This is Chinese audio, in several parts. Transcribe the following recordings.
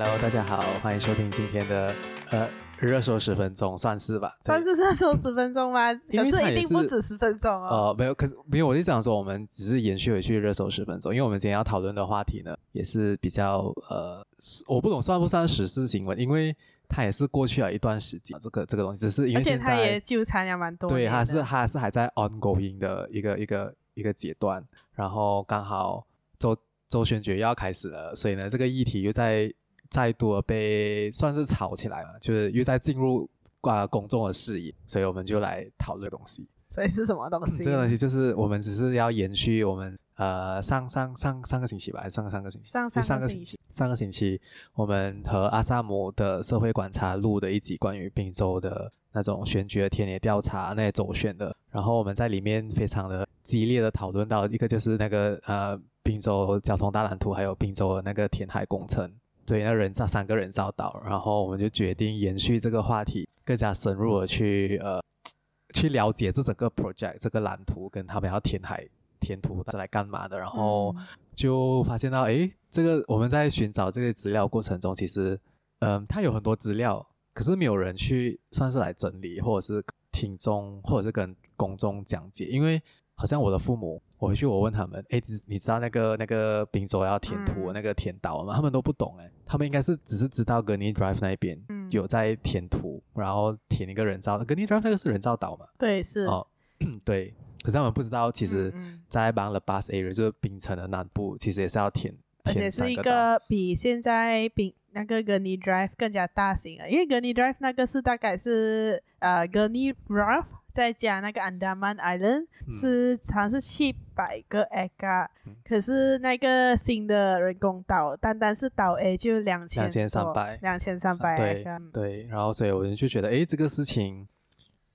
Hello，大家好，欢迎收听今天的呃热搜十分钟，算是吧？算是热搜十分钟吗？可是一定不止十分钟哦。呃，没有，可是没有，我就想说，我们只是延续回去热搜十分钟，因为我们今天要讨论的话题呢，也是比较呃，我不懂算不算时事新闻，因为它也是过去了一段时间，这个这个东西只是因为现在它也纠缠了蛮多，对，它是它是还在 ongoing 的一个一个一个阶段，然后刚好周周选举要开始了，所以呢，这个议题又在。再度被算是炒起来了，就是又在进入啊公众的视野，所以我们就来讨论东西。所以是什么东西？这个东西就是我们只是要延续我们呃上上上上个星期吧，还是上个上个星期？上上个星期。上个星期我们和阿萨姆的社会观察录的一集关于宾州的那种选举的田野调查，那些走选的，然后我们在里面非常的激烈的讨论到一个就是那个呃宾州交通大蓝图，还有宾州的那个填海工程。对，那人造三个人造岛，然后我们就决定延续这个话题，更加深入的去呃去了解这整个 project 这个蓝图跟他们要填海填土是来干嘛的，然后就发现到诶，这个我们在寻找这个资料过程中，其实嗯、呃，它有很多资料，可是没有人去算是来整理，或者是听众，或者是跟公众讲解，因为好像我的父母。我回去，我问他们，哎，你知道那个那个滨州要填土、嗯、那个填岛吗？他们都不懂，哎，他们应该是只是知道 Gurney Drive 那边有在填土，嗯、然后填一个人造的 Gurney Drive 那个是人造岛嘛？对，是哦，对。可是他们不知道，其实，在 Bang Lepase Area 就是槟城的南部，其实也是要填，而且是一个比现在槟那个 Gurney Drive 更加大型的，因为 Gurney Drive 那个是大概是呃 Gurney Drive 再加那个 Andaman Island、嗯、是好像是七百个 acre、嗯、可是那个新的人工岛单单是岛 A 就两千两千三百两千三百对对，然后所以我就觉得诶这个事情。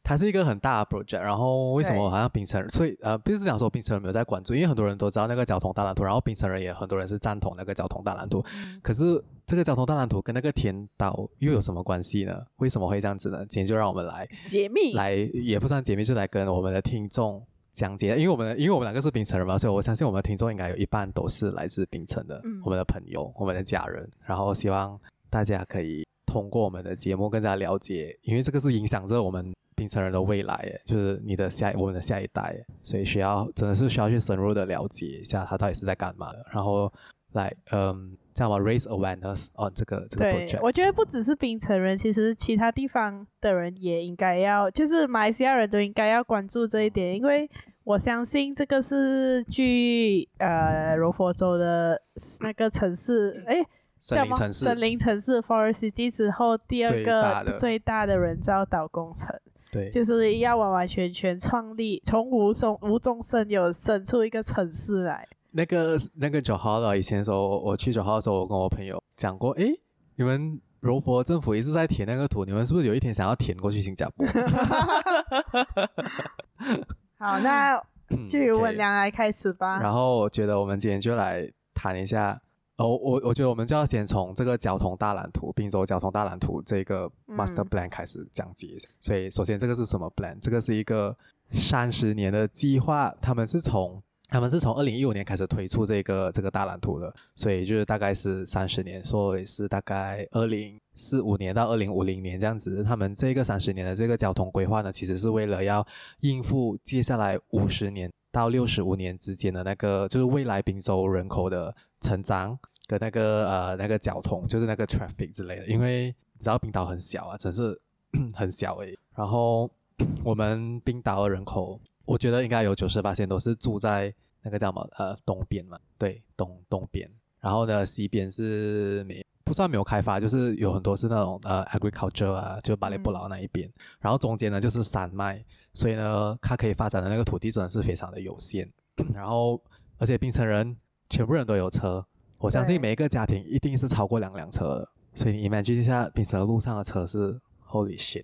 它是一个很大的 project，然后为什么好像槟城，所以呃，不是讲说槟城人没有在关注，因为很多人都知道那个交通大蓝图，然后槟城人也很多人是赞同那个交通大蓝图。嗯、可是这个交通大蓝图跟那个填岛又有什么关系呢？为什么会这样子呢？今天就让我们来解密，来也不算解密，就来跟我们的听众讲解。因为我们因为我们两个是槟城人嘛，所以我相信我们的听众应该有一半都是来自槟城的，嗯、我们的朋友、我们的家人。然后希望大家可以通过我们的节目更加了解，因为这个是影响着我们。槟城人的未来，就是你的下我们的下一代，所以需要真的是需要去深入的了解一下他到底是在干嘛的，然后来嗯，这样吧，raise awareness on 这个这个 project。对，我觉得不只是槟城人，其实其他地方的人也应该要，就是马来西亚人都应该要关注这一点，因为我相信这个是距呃柔佛州的那个城市，诶，森林城市，森林城市 Forest City 之后第二个最大，最大的人造岛工程。对，就是要完完全全创立，从无中无中生有，生出一个城市来。那个那个九号的以前的时候，我去九号的时候，我跟我朋友讲过，诶，你们柔佛政府一直在填那个图，你们是不是有一天想要填过去新加坡？好，那就由文良来开始吧。然后我觉得我们今天就来谈一下。哦，我我觉得我们就要先从这个交通大蓝图，并州交通大蓝图这个 master plan 开始讲解一下。嗯、所以，首先这个是什么 plan？这个是一个三十年的计划，他们是从他们是从二零一五年开始推出这个这个大蓝图的，所以就是大概是三十年，所以是大概二零四五年到二零五零年这样子。他们这个三十年的这个交通规划呢，其实是为了要应付接下来五十年到六十五年之间的那个，就是未来滨州人口的。成长跟那个呃那个交通，就是那个 traffic 之类的，因为你知道冰岛很小啊，真是 很小诶。然后我们冰岛的人口，我觉得应该有九十八%都是住在那个叫什么呃东边嘛，对东东边。然后呢西边是没不算没有开发，就是有很多是那种呃 agriculture 啊，就巴雷布劳那一边。嗯、然后中间呢就是山脉，所以呢它可以发展的那个土地真的是非常的有限。然后而且槟城人。全部人都有车，我相信每一个家庭一定是超过两辆车的，所以你 imagine 一下，槟城的路上的车是 Holy shit！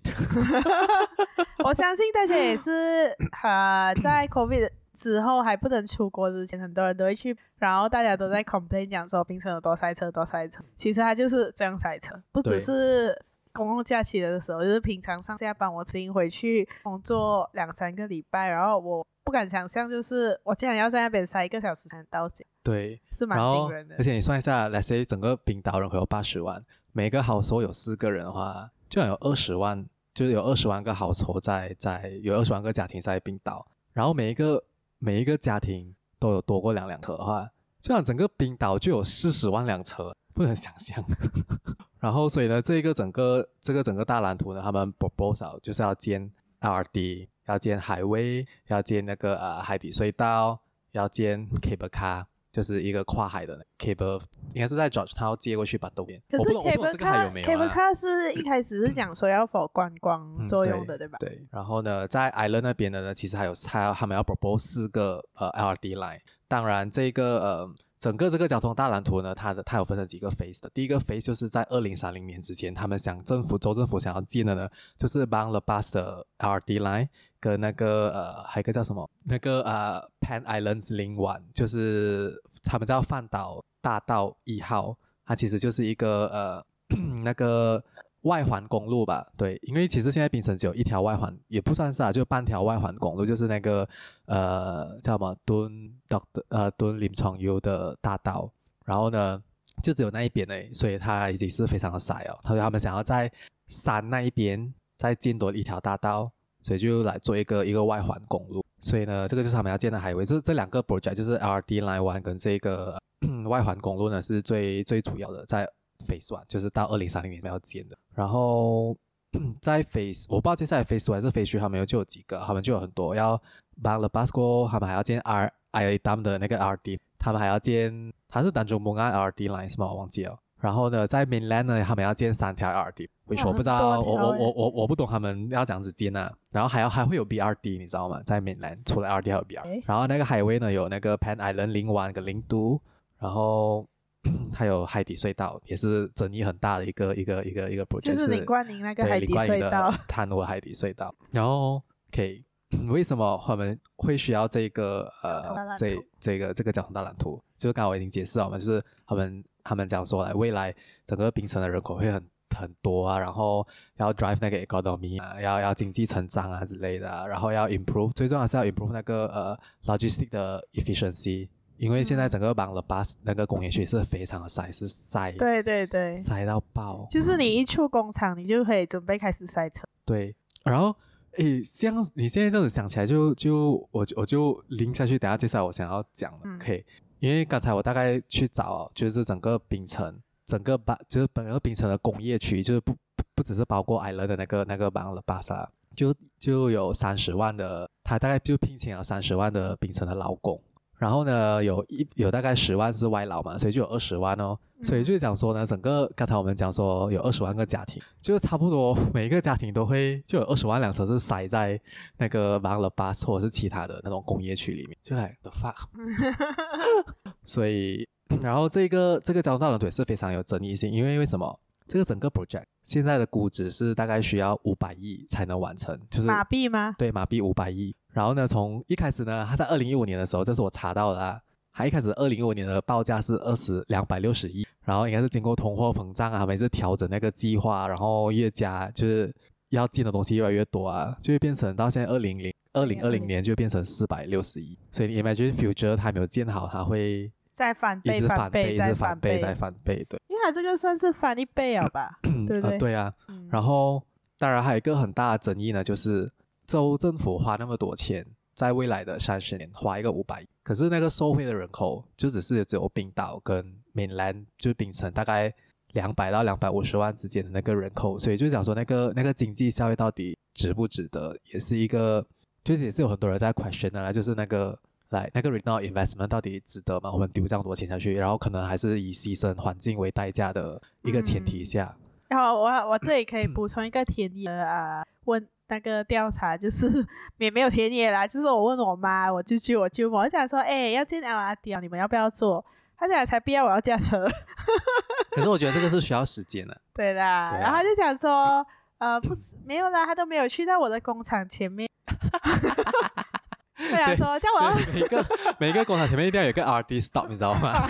我相信大家也是，呃，在 COVID 之后还不能出国之前，很多人都会去，然后大家都在 complain 讲说槟城有多塞车，多塞车。其实它就是这样塞车，不只是公共假期的时候，就是平常上下班我自己回去工作两三个礼拜，然后我。不敢想象，就是我竟然要在那边塞一个小时才能到家。对，是蛮惊人的。而且你算一下，Let's say 整个冰岛人口有八十万，每个 household 有四个人的话，就有二十万，就是有二十万个 household 在在有二十万个家庭在冰岛，然后每一个每一个家庭都有多过两辆车的话，这样整个冰岛就有四十万辆车，不能想象。然后所以呢，这个整个这个整个大蓝图呢，他们不不少就是要建 LRD 要建海威要建那个呃海底隧道，要建 cable car。就是一个跨海的 cable，应该是在 George，他要接过去把东边。可是 cable car，cable car 是一开始是讲说要 for 观光作用的，嗯、对，对吧？对。然后呢，在 Island 那边的呢，其实还有还要他们要 propose 四个呃 LRT line。当然，这个呃。整个这个交通大蓝图呢，它的它有分成几个 phase 的。第一个 phase 就是在二零三零年之前，他们想政府州政府想要建的呢，就是 Bang Lebas 的 RD line 跟那个呃还有一个叫什么那个呃 Pan Islands Link One，就是他们叫饭岛大道一号，它其实就是一个呃 那个。外环公路吧，对，因为其实现在槟城只有一条外环，也不算是啊，就半条外环公路，就是那个呃叫什么敦的呃敦临床油的大道，然后呢就只有那一边呢，所以它已经是非常的塞哦。他说他们想要在山那一边再建多一条大道，所以就来做一个一个外环公路。所以呢，这个就是他们要建的海围。这这两个 project 就是 LRT Line One 跟这个外环公路呢是最最主要的在。face One，就是到二零三零年要建的。然后 在 face，我不知道接下来 face 还是 face 他们有就有几个，他们就有很多要 b a n g l a b a s c o 他们还要建 R I A D M 的那个 R D，他们还要建，它是单中蒙安 R D Line 是吗？我忘记了。然后呢，在 Mainland 呢，他们要建三条 R D，为什么不知道？我我我我我不懂他们要怎样子建啊。然后还要还会有 B R D，你知道吗？在 Mainland 除了 R D 还有 B R，、然后那个海威呢有那个 Pen Island 零湾跟零都，然后。还有海底隧道也是争议很大的一个一个一个一个 project，就是李冠宁那个海底隧道，贪污海底隧道。然后，OK，为什么我们会需要这个呃这这个这个交通大蓝图？就是刚才我已经解释了嘛，就是他们他们讲说，来未来整个槟城的人口会很很多啊，然后要 drive 那个 economy 啊，要要经济成长啊之类的，啊，然后要 improve，最重要是要 improve 那个呃 logistic 的 efficiency。因为现在整个 Bang Lebas 那个工业区是非常的塞，是塞，对对对，塞到爆。就是你一出工厂，你就可以准备开始塞车。对，然后诶，这样你现在这样子想起来就，就就我我就拎下去，等下介绍我想要讲的。可以、嗯因为刚才我大概去找，就是整个槟城，整个巴就是本个槟城的工业区，就是不不不只是包括 Island 的那个那个 Bang Lebas 啊，就就有三十万的，他大概就聘请了三十万的槟城的劳工。然后呢，有一有大概十万是外劳嘛，所以就有二十万哦。所以就是讲说呢，整个刚才我们讲说有二十万个家庭，就差不多每一个家庭都会就有二十万辆车是塞在那个 Bang Lebas 或者是其他的那种工业区里面，就来 the fuck。所以，然后这个这个交通大蓝图是非常有争议性，因为为什么？这个整个 project 现在的估值是大概需要五百亿才能完成，就是马币吗？对，马币五百亿。然后呢，从一开始呢，他在二零一五年的时候，这是我查到的啊，他一开始二零一五年的报价是二十两百六十亿，然后应该是经过通货膨胀啊，每次调整那个计划，然后越加就是要进的东西越来越多啊，就会变成到现在二零零二零二零年就变成四百六十亿，所以你 imagine future 它还没有建好，它会再翻倍，一直翻倍，一直翻倍，再翻倍，对，它这个算是翻一倍了吧，对不对？呃、对啊，嗯、然后当然还有一个很大的争议呢，就是州政府花那么多钱。在未来的三十年花一个五百亿，可是那个受惠的人口就只是只有冰岛跟 mainland，就是槟城大概两百到两百五十万之间的那个人口，所以就讲说那个那个经济效益到底值不值得，也是一个，就是也是有很多人在 question 的啦，就是那个来那个 return investment 到底值得吗？我们丢这样多钱下去，然后可能还是以牺牲环境为代价的一个前提下。嗯、然后我我这里可以补充一个田野 啊问。那个调查就是 也没有田野啦，就是我问我妈，我舅舅，我舅母，我想说，哎、欸，要建 LRT，你们要不要做？他讲才不要，我要驾车。可是我觉得这个是需要时间的。对啦，对啊、然后他就想说，呃，不是没有啦，他都没有去到我的工厂前面。对啊，说叫我每个每个工厂前面一定要有一个 RD stop，你知道吗？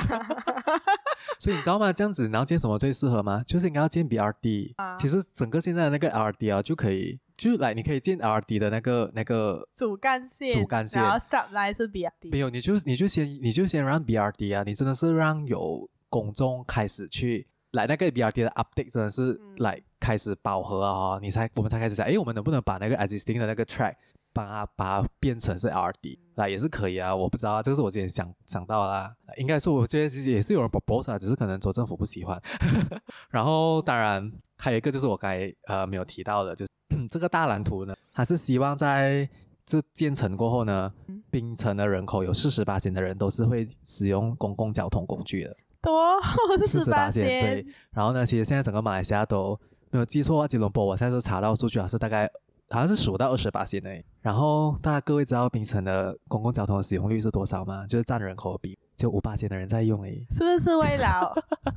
所以你知道吗？这样子，然后建什么最适合吗？就是应该要建 BRD。啊、其实整个现在的那个 LRT 啊，就可以。就来你可以建 LRT 的那个那个主干线，主干线，然后 supply 是 B R D。没有，你就你就先你就先让 B R D 啊，你真的是让有公众开始去来那个 B R D 的 update，真的是来、嗯、开始饱和啊，你才我们才开始想，哎，我们能不能把那个 existing 的那个 track 把它把它变成是 LRT，那也是可以啊，我不知道啊，这个是我之前想想到啦，应该是我觉得也是有人 propose 啊，只是可能州政府不喜欢。然后当然还有一个就是我刚才呃没有提到的，就是。这个大蓝图呢，它是希望在这建成过后呢，槟城的人口有四十八线的人都是会使用公共交通工具的，多 四十八线。对，然后呢，其实现在整个马来西亚都没有记错吉隆坡我现在是查到数据，还是大概好像是数到二十八线的。然后大家各位知道槟城的公共交通的使用率是多少吗？就是占人口比就五八线的人在用诶，是不是为了？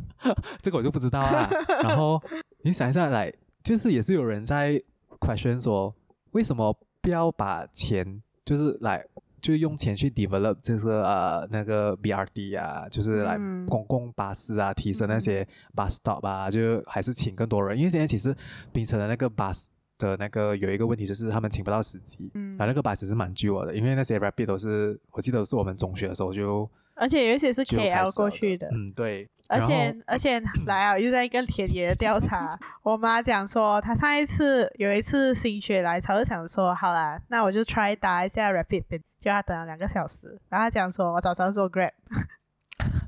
这个我就不知道啦。然后你想一下来，就是也是有人在。question 说，为什么不要把钱就是来就用钱去 develop 这个呃那个 BRT 啊，就是来公共巴士啊，提升那些 bus stop 啊，就还是请更多人，因为现在其实槟城的那个 bus 的那个有一个问题就是他们请不到司机，嗯，啊那个 bus 是蛮旧的，因为那些 rapid 都是我记得是我们中学的时候就。而且有一些是 KL 过去的，嗯，对。而且而且来啊，又在一个田野的调查。我妈讲说，她上一次有一次心血来潮，就想说，好啦，那我就 try 打一下 Rapid，就要等了两个小时。然后她讲说，我早上做 Grab。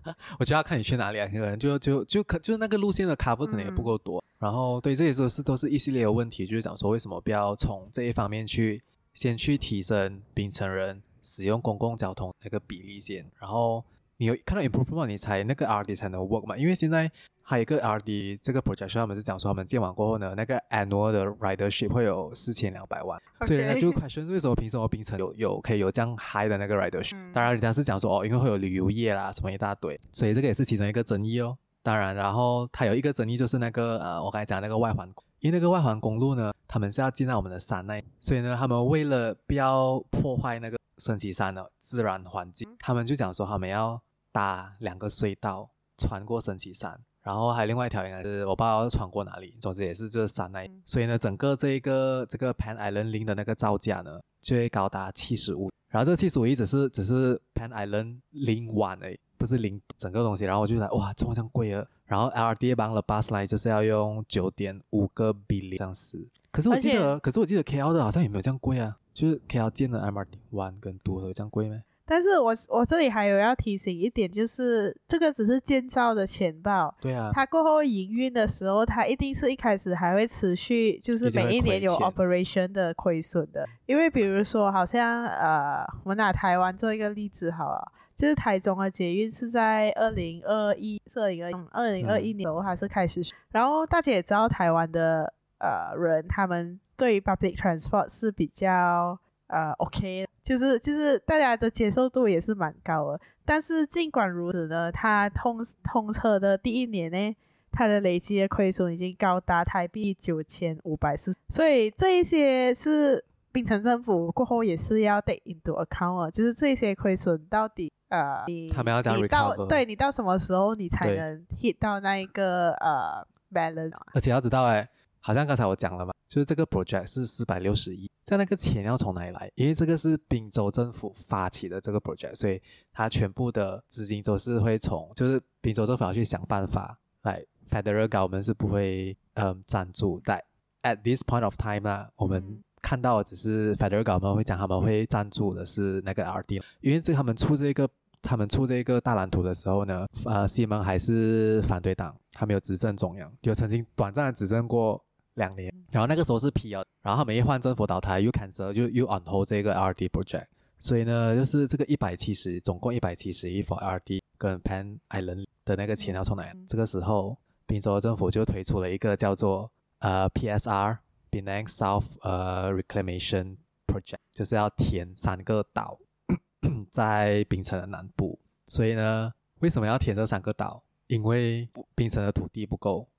我就要看你去哪里啊，可能就就就可就是那个路线的 cover 可能也不够多。嗯、然后对，这些都是都是一系列的问题，就是讲说为什么不要从这一方面去先去提升槟城人。使用公共交通那个比例先，然后你有看到 improvement，你才那个 RD 才能 work 嘛。因为现在还有一个 RD 这个 projection，他们是讲说他们建完过后呢，那个 annual 的 ridership 会有四千两百万。所以人家就 question 为什么凭什么槟城有有可以有这样 high 的那个 ridership？、嗯、当然人家是讲说哦，因为会有旅游业啦，什么一大堆，所以这个也是其中一个争议哦。当然，然后它有一个争议就是那个呃，我刚才讲那个外环。因为那个外环公路呢，他们是要进到我们的山内，所以呢，他们为了不要破坏那个升旗山的自然环境，他们就讲说他们要搭两个隧道穿过神奇山，然后还有另外一条应该是我不知道要穿过哪里，总之也是就是山内，所以呢，整个这一个这个 Pan Island Link 的那个造价呢，就会高达七十五，然后这七十五亿只是只是 Pan Island Link One 而已，不是 Link 整个东西，然后我就来哇，这么这样贵啊！然后 LRT 帮了 bus line 就是要用九点五个 billion 这样子，可是我记得，可是我记得 KL 的好像也没有这样贵啊，就是 KL 建的 MRT One 跟 Two 有这样贵吗？但是我我这里还有要提醒一点，就是这个只是建造的钱包，对啊，它过后营运的时候，它一定是一开始还会持续，就是每一年有 operation 的亏损的，因为比如说好像呃，我们拿台湾做一个例子好了。就是台中的捷运是在二零二一、二零二零二一年后还是开始，嗯、然后大家也知道台湾的呃人，他们对于 public transport 是比较呃 OK，就是就是大家的接受度也是蛮高的。但是尽管如此呢，它通通车的第一年呢，它的累计的亏损已经高达台币九千五百四，所以这一些是。槟城政府过后也是要 take into account，就是这些亏损到底呃，你他们要讲你到对你到什么时候你才能 hit 到那一个呃 balance？而且要知道哎，好像刚才我讲了嘛，就是这个 project 是四百六十亿，在那个钱要从哪里来？因为这个是滨州政府发起的这个 project，所以它全部的资金都是会从就是滨州政府要去想办法来 federal government 是不会嗯赞助，但 at this point of time 啊，我们。看到只是 Federal Government 会讲他们会赞助的是那个 RD，因为这他们出这个他们出这个大蓝图的时候呢，呃，西蒙还是反对党，他没有执政中央，就曾经短暂的执政过两年，然后那个时候是 PR，然后他们一换政府倒台又 cancel 就又 on hold 这个 RD project，所以呢，就是这个一百七十总共一百七十亿 for RD 跟 Pan Island 的那个钱要从哪来？这个时候滨州政府就推出了一个叫做呃 PSR。Penang South 呃、uh, Reclamation Project 就是要填三个岛，在槟城的南部。所以呢，为什么要填这三个岛？因为槟城的土地不够，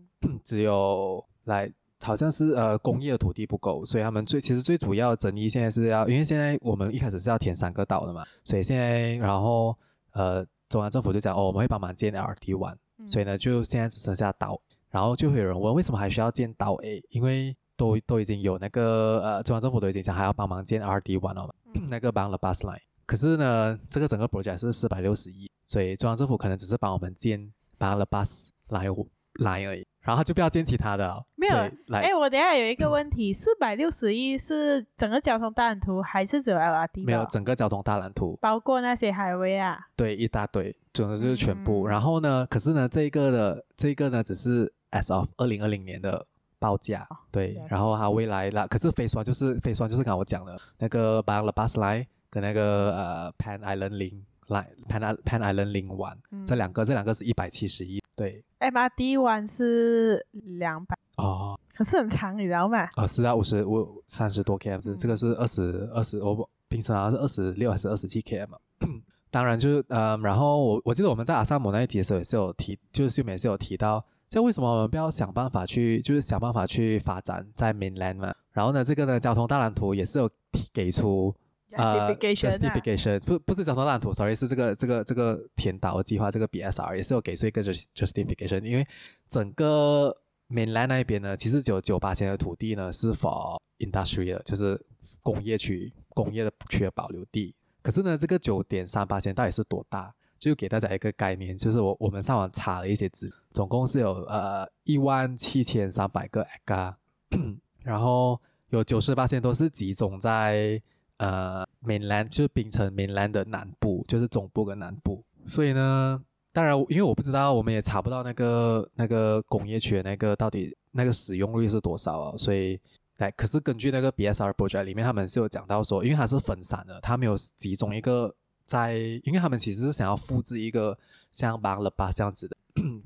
只有来好像是呃工业的土地不够，所以他们最其实最主要的争议现在是要，因为现在我们一开始是要填三个岛的嘛，所以现在然后呃中央政府就讲哦，我们会帮忙建 LRT One，所以呢就现在只剩下岛，然后就会有人问为什么还需要建岛 A？因为都都已经有那个呃，中央政府都已经讲还要帮忙建 RD One 了，嗯、那个 Bang Lepas Line。可是呢，这个整个 project 是四百六十亿，所以中央政府可能只是帮我们建 Bang Lepas Line Line 而已。然后就不要建其他的、哦，没有。哎，我等下有一个问题，四百六十亿是整个交通大蓝图还是只有 LRT？没有，整个交通大蓝图，包括那些 highway 啊？对，一大堆，总之就是全部。嗯、然后呢，可是呢，这个的这个呢，只是 as of 二零二零年的报价，对。哦、然后它未来啦，可是 phase one 就是 phase one 就是刚刚我讲的那个 Bang Lepas Line 跟那个呃 Pan Island Link Line Pan Pan Island Link One，、嗯、这两个这两个是一百七十一，对。MRT One 是两百哦，可是很长，你知道吗？啊、哦，是啊，五十五三十多 km，、嗯、这个是二十二十，我平时好像是二十六还是二十七 km 嘛。当然就是嗯，然后我我记得我们在阿萨姆那一集的时候也是有提，就是秀美是有提到，这为什么我们不要想办法去，就是想办法去发展在 Mainland 嘛？然后呢，这个呢交通大蓝图也是有给出。Justification 不不是交通大蓝图，sorry 是这个这个这个填岛计划，这个 BSR 也是有给出一个 justification，因为整个 mainland 那边呢，其实只有九八千的土地呢是 for industrial，就是工业区工业的区的保留地。可是呢，这个九点三八千到底是多大？就给大家一个概念，就是我我们上网查了一些资，总共是有呃一万七千三百个 acre，然后有九十八千都是集中在。呃，mainland 就是槟城 mainland 的南部，就是总部跟南部。所以呢，当然，因为我不知道，我们也查不到那个那个工业区的那个到底那个使用率是多少啊。所以，来，可是根据那个 BSR project 里面，他们是有讲到说，因为它是分散的，它没有集中一个在，因为他们其实是想要复制一个像 Bang Lepas 这样子的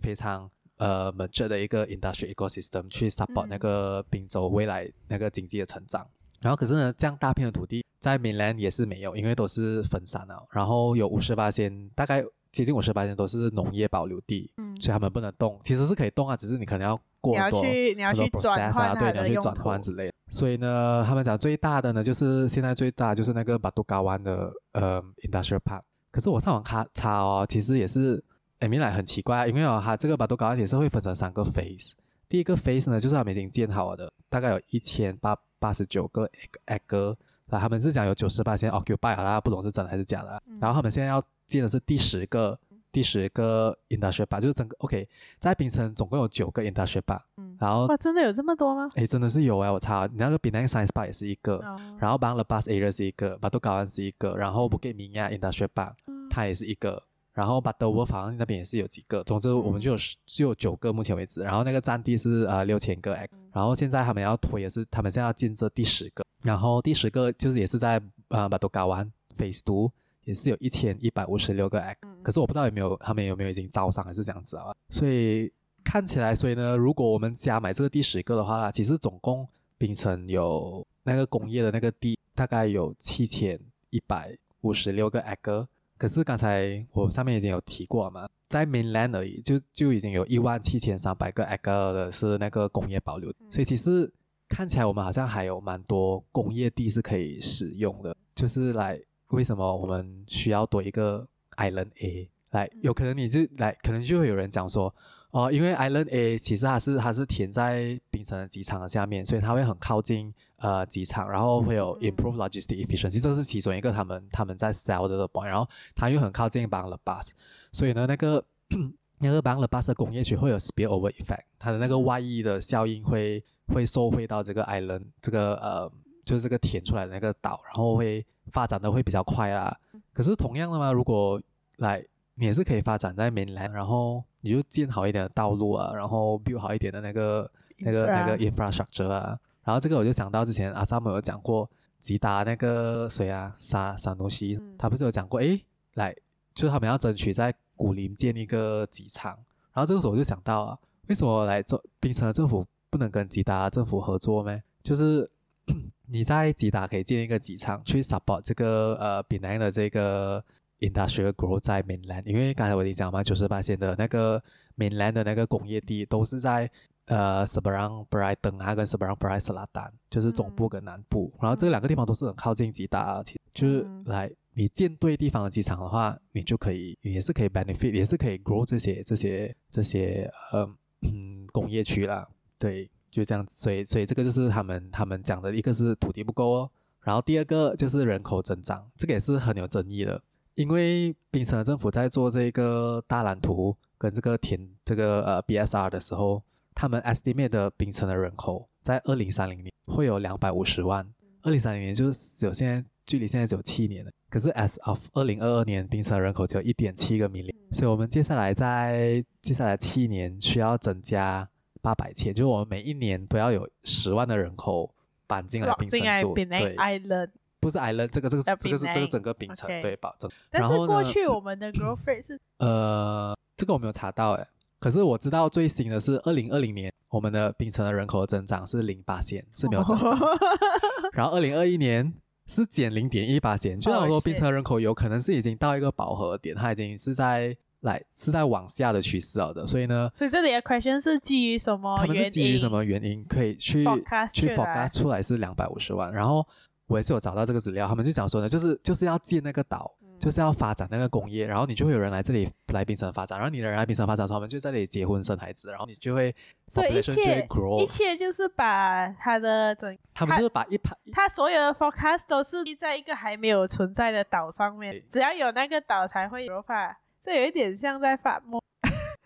非常呃 mature 的一个 industrial ecosystem 去 support 那个滨州未来那个经济的成长。然后可是呢，这样大片的土地在 mainland 也是没有，因为都是分散了。然后有五十八仙，大概接近五十八仙都是农业保留地，嗯，所以他们不能动。其实是可以动啊，只是你可能要过很多你要去 process 啊，对，你要去转换之类的。所以呢，他们讲最大的呢，就是现在最大就是那个巴都嘎湾的呃 industrial park。可是我上网查查哦，其实也是诶，明来很奇怪啊，因为哦，它这个巴都嘎湾也是会分成三个 phase。第一个 phase 呢，就是他们已经建好了的，大概有一千八。八十九个 egg 哥，那他们是讲有九十八先 occupy 好啦，不懂是真的还是假的。然后他们现在要建的是第十个，第十个 industry park，就是整个 OK，在槟城总共有九个 industry park，、嗯、然后哇，真的有这么多吗？哎，真的是有哎、我操，你那个 b i n a n science park 也是一个，然后 b a n g l a bus area 是一个，b a t u g a l a n 是一个，然后 b u k 亚 t m industrial park，、它也是一个。然后 Butterworth 好像那边也是有几个，总之我们就有只有九个目前为止。然后那个占地是呃六千个，然后现在他们要推也是他们现在要建设第十个，然后第十个就是也是在呃 Batu Kawan Phase Two，也是有一千一百五十六个，可是我不知道有没有他们有没有已经招商还是这样子啊？所以看起来，所以呢，如果我们加买这个第十个的话呢，其实总共槟城有那个工业的那个地大概有七千一百五十六个 acre。可是刚才我上面已经有提过嘛，在 mainland 而已，就就已经有一万七千三百个 acre 的是那个工业保留，所以其实看起来我们好像还有蛮多工业地是可以使用的。就是来，为什么我们需要多一个 Island A？来，有可能你就来，可能就会有人讲说，哦，因为 Island A 其实它是它是填在槟城的机场的下面，所以它会很靠近。呃，机场，然后会有 improve logistic efficiency，这是其中一个他们他们在 sell 的。然后它又很靠近 b a n g l a b a s 所以呢，那个 那个 b a n g l a b a s 的工业区会有 spillover effect，它的那个外溢的效应会会受惠到这个 island，这个呃就是这个填出来的那个岛，然后会发展的会比较快啦。可是同样的嘛，如果来你也是可以发展在 mainland，然后你就建好一点的道路啊，然后 build 好一点的那个那个那个 infrastructure 啊。然后这个我就想到之前阿萨姆有讲过吉达那个谁啊沙沙东西，他不是有讲过诶，来就是他们要争取在古林建一个机场。然后这个时候我就想到啊，为什么来做槟城的政府不能跟吉达政府合作呢？就是 你在吉达可以建一个机场去 support 这个呃槟南的这个 industrial growth 在 mainland，因为刚才我已经讲嘛，九十八线的那个 mainland 的那个工业地都是在。呃，Seberang Perai Tengah 跟 Seberang Perai Selatan，就是总部跟南部，嗯、然后这两个地方都是很靠近吉达，其实就是来你建对地方的机场的话，你就可以也是可以 benefit，也是可以 grow 这些这些这些呃嗯工业区啦，对，就这样子。所以所以这个就是他们他们讲的一个是土地不够哦，然后第二个就是人口增长，这个也是很有争议的，因为槟城的政府在做这个大蓝图跟这个填这个呃 BSR 的时候，他们 estimate 的槟城的人口在二零三零年会有两百五十万，二零三零年就是只有现在距离现在只有七年了。可是 as of 二零二二年，槟城人口只有一点七个 million，所以我们接下来在接下来七年需要增加八百千，就是我们每一年都要有十万的人口搬进来槟城住。对，island 不是 island，这个这个这个是这个整个冰城.对保证。但是过去我们的 growth rate 是呃，这个我没有查到诶，可是我知道最新的是二零二零年我们的冰城的人口的增长是零八千，是没有增长，然后二零二一年。是减零点一八线，就像说，槟城人口有可能是已经到一个饱和点，它已经是在来是在往下的趋势了的，所以呢，所以这里的 question 是基于什么？他们是基于什么原因可以去去 forecast 出来是两百五十万？然后我也是有找到这个资料，他们就讲说呢，就是就是要建那个岛。就是要发展那个工业，然后你就会有人来这里来槟城发展，然后你的人来槟城发展他们就在这里结婚生孩子，然后你就会，所以一切一切就是把他的整，他们就是把一排，他所有的 forecast 都是立在一个还没有存在的岛上面，只要有那个岛才会有发，这有一点像在发梦。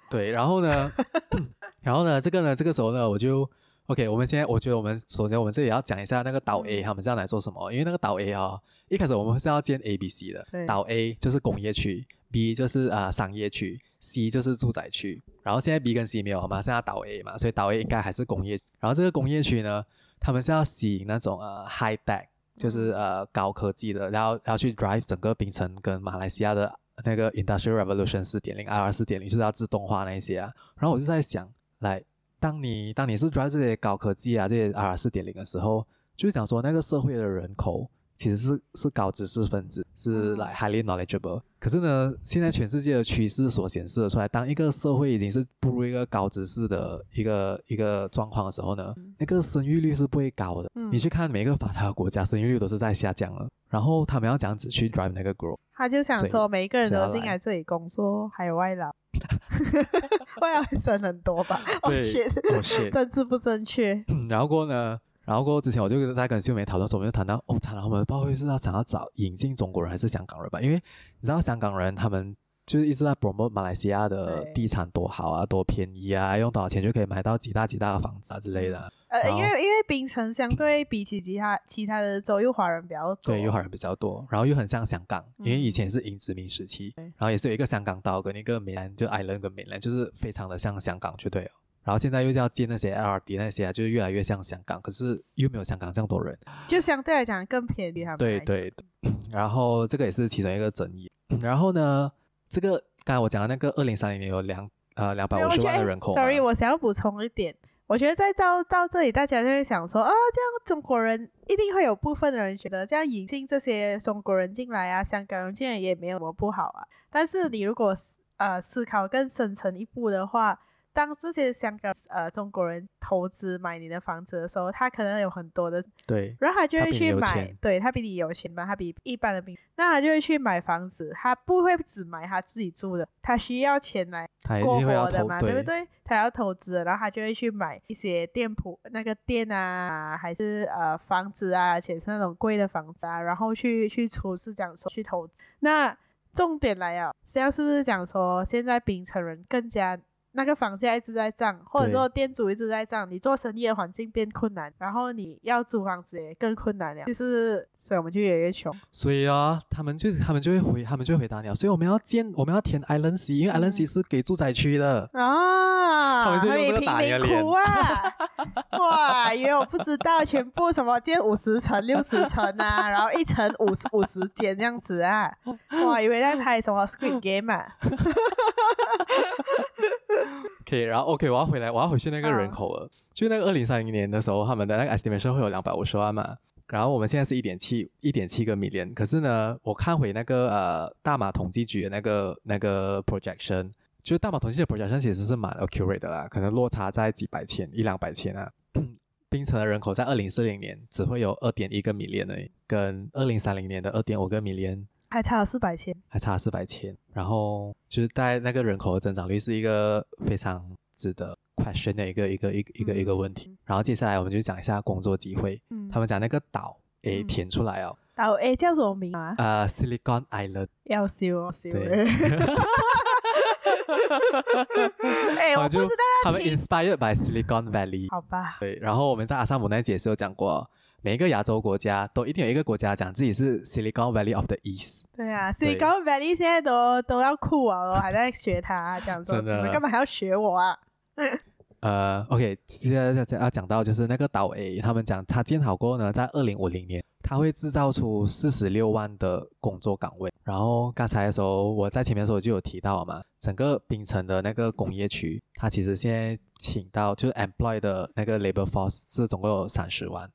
对，然后呢，然后呢，这个呢，这个时候呢，我就。OK，我们现在我觉得我们首先我们这里要讲一下那个岛 A 他们是要来做什么，因为那个岛 A 啊、哦，一开始我们是要建 A、B、C 的。对岛 A 就是工业区，B 就是啊、呃、商业区，C 就是住宅区。然后现在 B 跟 C 没有好吗？现在岛 A 嘛，所以岛 A 应该还是工业。然后这个工业区呢，他们是要吸引那种呃 high tech，就是呃高科技的，然后要去 drive 整个槟城跟马来西亚的那个 industrial revolution 四点零、IR 四点零，就是要自动化那一些啊。然后我就在想，来。当你当你是 drive 这些高科技啊，这些 R 四点零的时候，就是讲说那个社会的人口其实是是高知识分子，是来 highly knowledgeable。可是呢，现在全世界的趋势所显示的出来，当一个社会已经是步入一个高知识的一个一个状况的时候呢，那个生育率是不会高的。你去看每一个发达国家，生育率都是在下降了。然后他们要这样子去 drive 那个 growth，他就想说每一个人都进来这里工作，还有外劳。外劳生很多吧？对，哦，是 政治不正确。然后过呢？然后过后之前我就在跟秀梅讨论的时候，我们就谈到哦，惨了，我们不知道会是要想要找引进中国人还是香港人吧？因为你知道香港人他们就是一直在 promote 马来西亚的地产多好啊，多便宜啊，用多少钱就可以买到几大几大的房子啊之类的。呃，因为因为槟城相对比起其他其他的州，又华人比较多，对，又华人比较多，然后又很像香港，因为以前是英殖民时期，嗯、然后也是有一个香港岛跟一个美兰，就 island 跟美兰，就是非常的像香港，就对了。然后现在又要建那些 LRT 那些啊，就是越来越像香港，可是又没有香港这样多人，就相对来讲更便宜，他们对对。然后这个也是其中一个争议。然后呢，这个刚才我讲的那个二零三零年有两呃两百五十万的人口。Sorry，我想要补充一点。我觉得在到到这里，大家就会想说啊，这样中国人一定会有部分的人觉得这样引进这些中国人进来啊，香港人进来也没有什么不好啊。但是你如果呃思考更深层一步的话，当这些香港呃中国人投资买你的房子的时候，他可能有很多的对，然后他就会去买，对，他比你有钱嘛，他比一般的比，那他就会去买房子，他不会只买他自己住的，他需要钱来过活的嘛，对不对？他要投资，然后他就会去买一些店铺，那个店啊，还是呃房子啊，而且是那种贵的房子啊，然后去去出是讲说去投资。那重点来了，现在是不是讲说现在槟城人更加？那个房价一直在涨，或者说店主一直在涨，你做生意的环境变困难，然后你要租房子也更困难了，就是所以我们就越来越穷。所以啊，他们就他们就会回，他们就会回答你，所以我们要建，我们要填 Island C，因为 Island C 是给住宅区的啊。他们就用这个打你的脸啊！哇，以为我不知道，全部什么建五十层、六十层啊，然后一层五十五十间这样子啊！哇，以为在拍什么 Squid Game 啊？可以，然后 OK，我要回来，我要回去那个人口了。啊、就那个二零三零年的时候，他们的那个 estimation 会有两百五十万嘛。然后我们现在是一点七一点七个 million，可是呢，我看回那个呃大马统计局的那个那个 projection，就是大马统计局的 projection 其实是蛮 accurate 的啦，可能落差在几百千一两百千啊。槟城的人口在二零四零年只会有二点一个 million 而已，跟二零三零年的二点五个 million。还差了四百千，还差了四百千，然后就是在那个人口的增长率是一个非常值得 question 的一个一个一个一个一个问题。然后接下来我们就讲一下工作机会。嗯，他们讲那个岛诶填出来哦。岛 A 叫什么名啊？呃，Silicon Island。要笑哦，笑。对。哎，我不知道。他们 inspired by Silicon Valley。好吧。对，然后我们在阿萨姆那节是有讲过。每一个亚洲国家都一定有一个国家讲自己是 Silicon Valley of the East。对啊，Silicon Valley 现在都都要酷啊，我还在学他，讲说你们干嘛还要学我啊？呃，OK，接下来要讲到就是那个岛 A，他们讲他建好过后呢，在二零五零年，他会制造出四十六万的工作岗位。然后刚才的时候我在前面的时候就有提到了嘛，整个槟城的那个工业区，它其实现在请到就是 employ 的那个 labor force 是总共有三十万。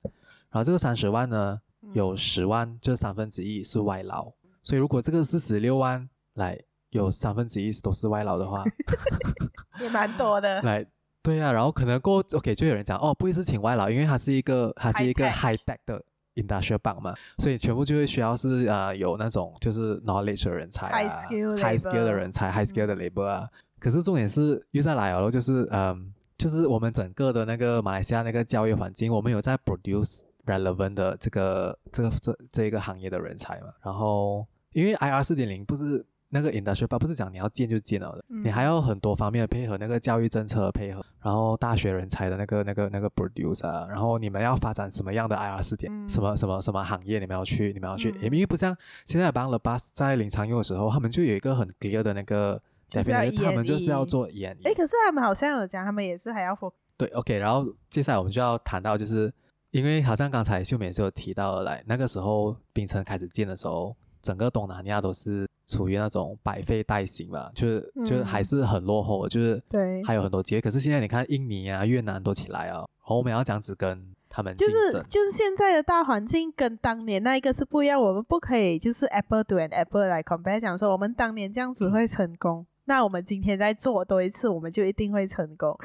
然后这个三十万呢，有十万，就三分之一是外劳，所以如果这个四十六万来有三分之一都是外劳的话 也蛮多的。来，对啊，然后可能过 OK 就有人讲哦，不会是请外劳，因为它是一个它是一个 high tech 的 industrial bank 嘛，所以全部就会需要是呃有那种就是 knowledge 的人才啊，high skill high skill 的人才，high skill 的 labor 啊。可是重点是又再来了，就是嗯，就是我们整个的那个马来西亚那个教育环境，我们有在 produce。Relevant 的这个这个这这一个行业的人才嘛，然后因为 IR 四点零不是那个 industry 不是讲你要建就建了的，嗯、你还要很多方面的配合，那个教育政策的配合，然后大学人才的那个那个那个 producer，然后你们要发展什么样的 IR 四点、嗯，什么什么什么行业你们要去，你们要去，因、嗯、为不像现在帮了 bus 在临场用的时候，他们就有一个很 clear 的那个，就是他们就是要做演。哎，可是他们好像有讲，他们也是还要 for 对，OK，然后接下来我们就要谈到就是。因为好像刚才秀美也是有提到的来，那个时候冰城开始建的时候，整个东南亚都是处于那种百废待兴吧，就是、嗯、就是还是很落后，就是对，还有很多机会。可是现在你看印尼啊、越南都起来啊，然后我们要这样子跟他们，就是就是现在的大环境跟当年那一个是不一样，我们不可以就是 apple to an apple 来 compare，讲说我们当年这样子会成功，嗯、那我们今天再做多一次，我们就一定会成功，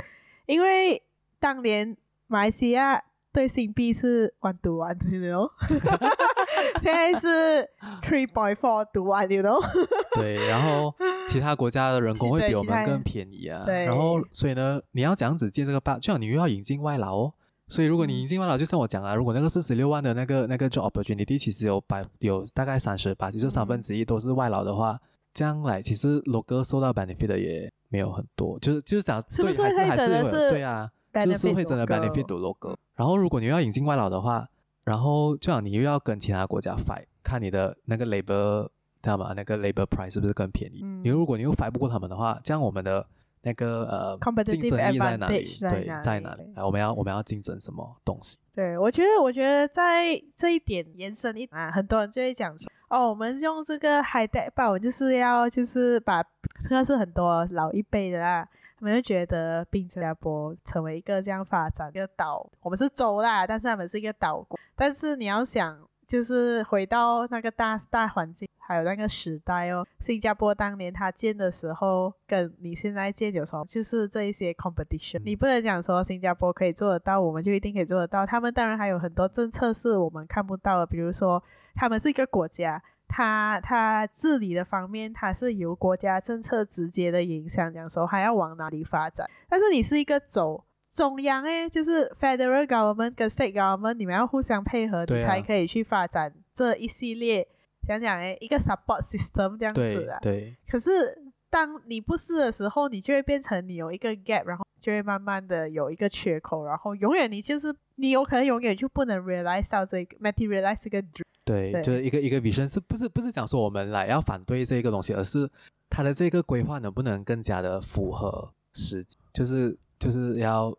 因为当年马来西亚。对新币是 one to one，you know，？现在是 three point four to one，you know？对，然后其他国家的人工会比我们更便宜啊。对，然后所以呢，你要这样子借这个吧，就像你又要引进外劳哦。所以如果你引进外劳，就像我讲啊，如果那个四十六万的那个那个 job opportunity 其实有百有大概三十八，其实三分之一都是外劳的话，这样来其实 local 受到 benefit 的也没有很多，就是就是讲是不是会真的是对啊。就是会真的 benefit to local，然后如果你又要引进外劳的话，然后这样你又要跟其他国家 fight，看你的那个 labor，知道吗？那个 labor price 是不是更便宜？嗯、你如果你又 fight 不过他们的话，这样我们的那个呃竞争力在哪里？对，在哪里？来，我们要我们要竞争什么东西？对，我觉得我觉得在这一点延伸一啊，很多人就会讲说，哦，我们用这个 high tech 吧，就是要就是把，这个是很多老一辈的啦。他们就觉得，槟城新加坡成为一个这样发展一个岛，我们是州啦，但是他们是一个岛国。但是你要想，就是回到那个大大环境，还有那个时代哦，新加坡当年它建的时候，跟你现在建有时候就是这一些 competition。你不能讲说新加坡可以做得到，我们就一定可以做得到。他们当然还有很多政策是我们看不到的，比如说他们是一个国家。它它治理的方面，它是由国家政策直接的影响，讲说还要往哪里发展。但是你是一个走中央诶，就是 federal government 跟 state government，你们要互相配合，你才可以去发展这一系列讲讲诶一个 support system 这样子啊。对。可是当你不是的时候，你就会变成你有一个 gap，然后就会慢慢的有一个缺口，然后永远你就是你有可能永远就不能 realize 到这个 materialize 这个 dream。对，对，就是一个一个 vision，是不是不是讲说我们来要反对这个东西，而是它的这个规划能不能更加的符合实际，就是就是要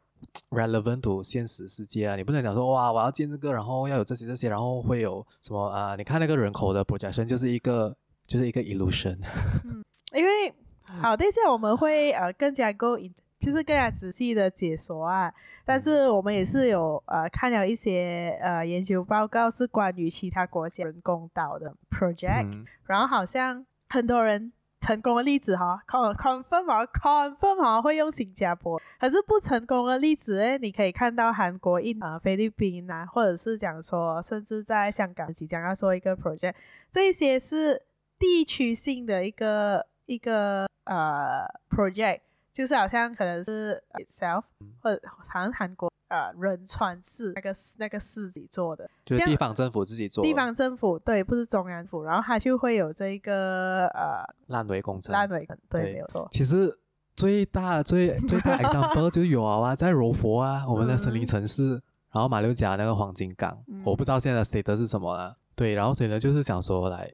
relevant to 现实世界啊，你不能讲说哇，我要建这个，然后要有这些这些，然后会有什么啊、呃？你看那个人口的 projection 就是一个就是一个 illusion。嗯，因为 好，等一下我们会呃更加 go in。就是更加仔细的解说啊，但是我们也是有呃看了一些呃研究报告，是关于其他国家人工岛的 project，嗯，然后好像很多人成功的例子哈，confirm 啊 confirm 啊会用新加坡，可是不成功的例子诶，你可以看到韩国、印啊、菲律宾啊，或者是讲说甚至在香港即将要做一个 project，这些是地区性的一个一个呃 project。就是好像可能是 itself，、嗯、或者好像韩国呃仁川市那个那个市自己做的，就是地方政府自己做的。地方政府对，不是中央府，然后它就会有这个呃烂尾工程，烂尾对，对没有错。其实最大最最大 example 就是有啊，在柔佛啊，我们的森林城市，嗯、然后马六甲那个黄金港，嗯、我不知道现在的 state 是什么了。对，然后所以呢，就是想说来。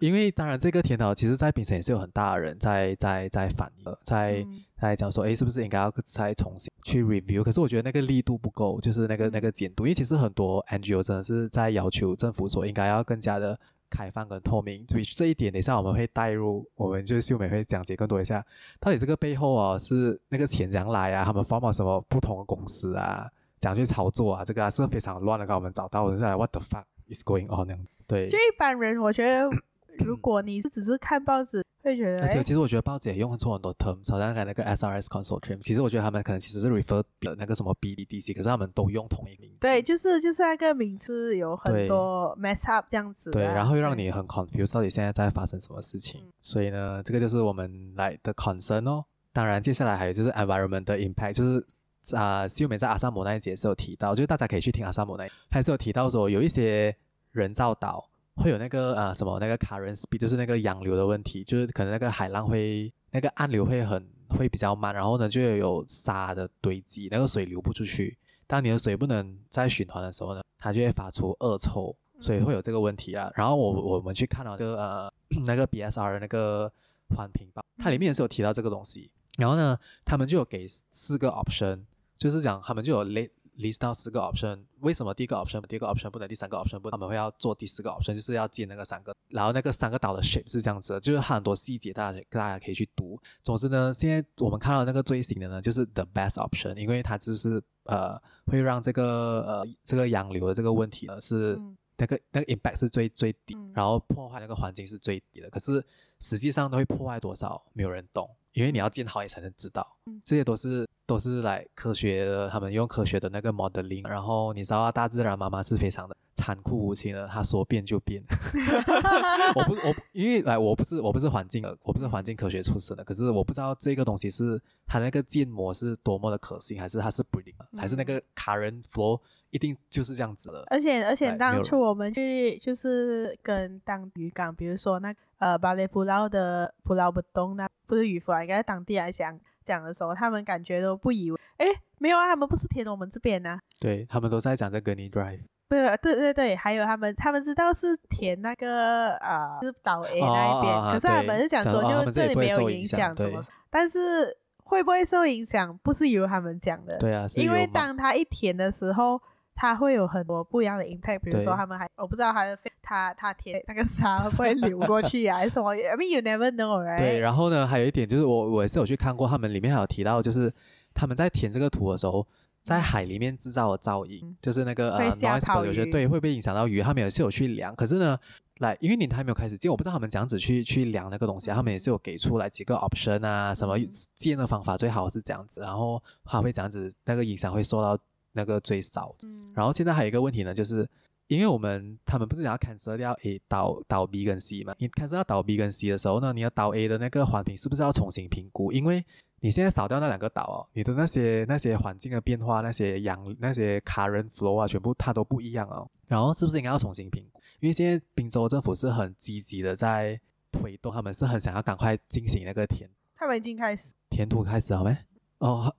因为当然，这个甜岛其实，在槟城也是有很大的人在在在反映，在在讲说，哎，是不是应该要再重新去 review？可是我觉得那个力度不够，就是那个那个监督，因为其实很多 NGO 真的是在要求政府说，应该要更加的开放跟透明。所以这一点，等一下我们会带入，我们就是秀美会讲解更多一下，到底这个背后啊是那个钱怎样来啊？他们 form 什么不同的公司啊？怎样去操作啊？这个、啊、是非常乱的，刚我们找到的，在 What the fuck is going on？那样对，就一般人，我觉得。如果你是只是看报纸，会觉得，而且其实我觉得报纸也用错很多 terms，好像看那个 SRS Consortium，其实我觉得他们可能其实是 refer 的那个什么 BDDC，可是他们都用同一个名字。对，就是就是那个名字有很多 mess up 这样子。对，然后又让你很 confused，到底现在在发生什么事情？嗯、所以呢，这个就是我们来的 concern 哦。当然，接下来还有就是 environment 的 impact，就是啊，秀、呃、美在阿萨姆那一节是有提到，就是大家可以去听阿萨姆那一，还是有提到说有一些人造岛。会有那个呃什么那个 current speed，就是那个洋流的问题，就是可能那个海浪会那个暗流会很会比较慢，然后呢就有沙的堆积，那个水流不出去。当你的水不能再循环的时候呢，它就会发出恶臭，所以会有这个问题啊。然后我我们去看了那个呃那个 BSR 的那个环评报，它里面也是有提到这个东西。然后呢，他们就有给四个 option，就是讲他们就有 late。List 到四个 option，为什么第一个 option、第二个 option 不能，第三个 option 不能？他们会要做第四个 option，就是要建那个三个，然后那个三个岛的 shape 是这样子的，就是很多细节，大家大家可以去读。总之呢，现在我们看到那个最新的呢，就是 the best option，因为它就是呃会让这个呃这个洋流的这个问题呢是那个那个 impact 是最最低，然后破坏那个环境是最低的。可是实际上都会破坏多少，没有人懂，因为你要建好你才能知道，这些都是。都是来科学的，他们用科学的那个 modeling，然后你知道大自然妈妈是非常的残酷无情的，她说变就变。我不我因为来我不是我不是环境的，我不是环境科学出身的，可是我不知道这个东西是它那个建模是多么的可信，还是它是 breeding，还是那个 current flow 一定就是这样子的。而且而且当初我们去就是跟当渔港，比如说那呃巴雷普劳的普劳不东那不是渔夫啊，应该在当地来讲。讲的时候，他们感觉都不以为，哎，没有啊，他们不是填我们这边呢、啊？对，他们都在讲这个 Gurney Drive。对，对对对，还有他们，他们知道是填那个啊，呃、是岛 A 那一边，可是他们是讲说，就这里没有影响，什么？但是会不会受影响，不是由他们讲的。对啊，因为当他一填的时候。它会有很多不一样的 impact，比如说他们还我不知道他的他他填那个沙会 不会流过去啊，还是什么？I mean you never know, right？对，然后呢，还有一点就是我我也是有去看过，他们里面还有提到，就是他们在填这个图的时候，在海里面制造的噪音，嗯、就是那个呃 noise pollution，对，会不会影响到鱼？他们也是有去量，可是呢，来，因为你还没有开始建，我不知道他们怎样子去去量那个东西，他们也是有给出来几个 option 啊，什么建的方法最好是这样子，然后他会这样子，那个影响会受到。那个最少，然后现在还有一个问题呢，就是因为我们他们不是想要 cancel 掉 A 导导 B 跟 C 嘛？你 cancel 掉岛 B 跟 C 的时候呢，你要导 A 的那个环评是不是要重新评估？因为你现在扫掉那两个岛哦，你的那些那些环境的变化，那些洋那些 current flow 啊，全部它都不一样哦。然后是不是应该要重新评估？因为现在滨州政府是很积极的在推动，他们是很想要赶快进行那个填，他们已经开始填土开始好没？哦。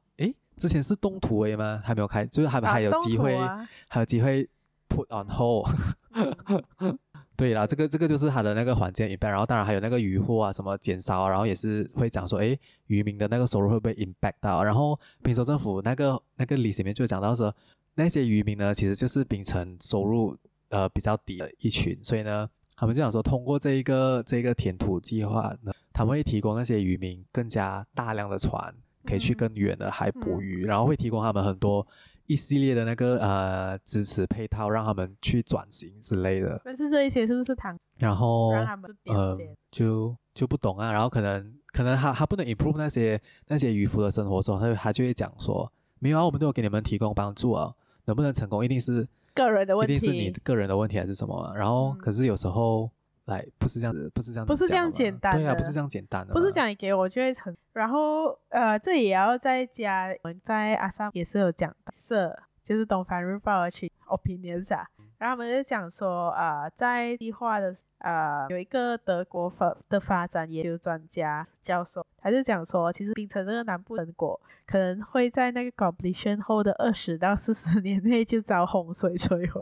之前是动图 A 吗？还没有开，就是还还有机会，啊、还有机会 put on hold。对啦，这个这个就是它的那个环境 impact，然后当然还有那个渔获啊什么减少，然后也是会讲说，诶，渔民的那个收入会不会 impact 到？然后槟州政府那个那个 list 里面就讲到说，那些渔民呢，其实就是槟城收入呃比较低的一群，所以呢，他们就想说，通过这一个这一个填土计划呢，他们会提供那些渔民更加大量的船。可以去更远的海捕鱼，嗯、然后会提供他们很多一系列的那个呃支持配套，让他们去转型之类的。但是这一些是不是糖？然后呃，就就不懂啊。然后可能可能他他不能 improve 那些那些渔夫的生活时候，他他就会讲说，没有啊，我们都有给你们提供帮助啊，能不能成功一定是个人的问题，一定是你个人的问题还是什么？然后、嗯、可是有时候。来不是这样子，不是这样子，不是这样简单，对啊，不是这样简单的，不是讲你给我就会成。然后呃，这也要再加，我们在阿萨也是有讲的，是就是东方日报去 opinions 啊。然后他们就讲说，啊、呃，在计划的，呃，有一个德国发的发展研究专家教授，他就讲说，其实冰城这个南部成果可能会在那个 completion 后的二十到四十年内就遭洪水摧毁，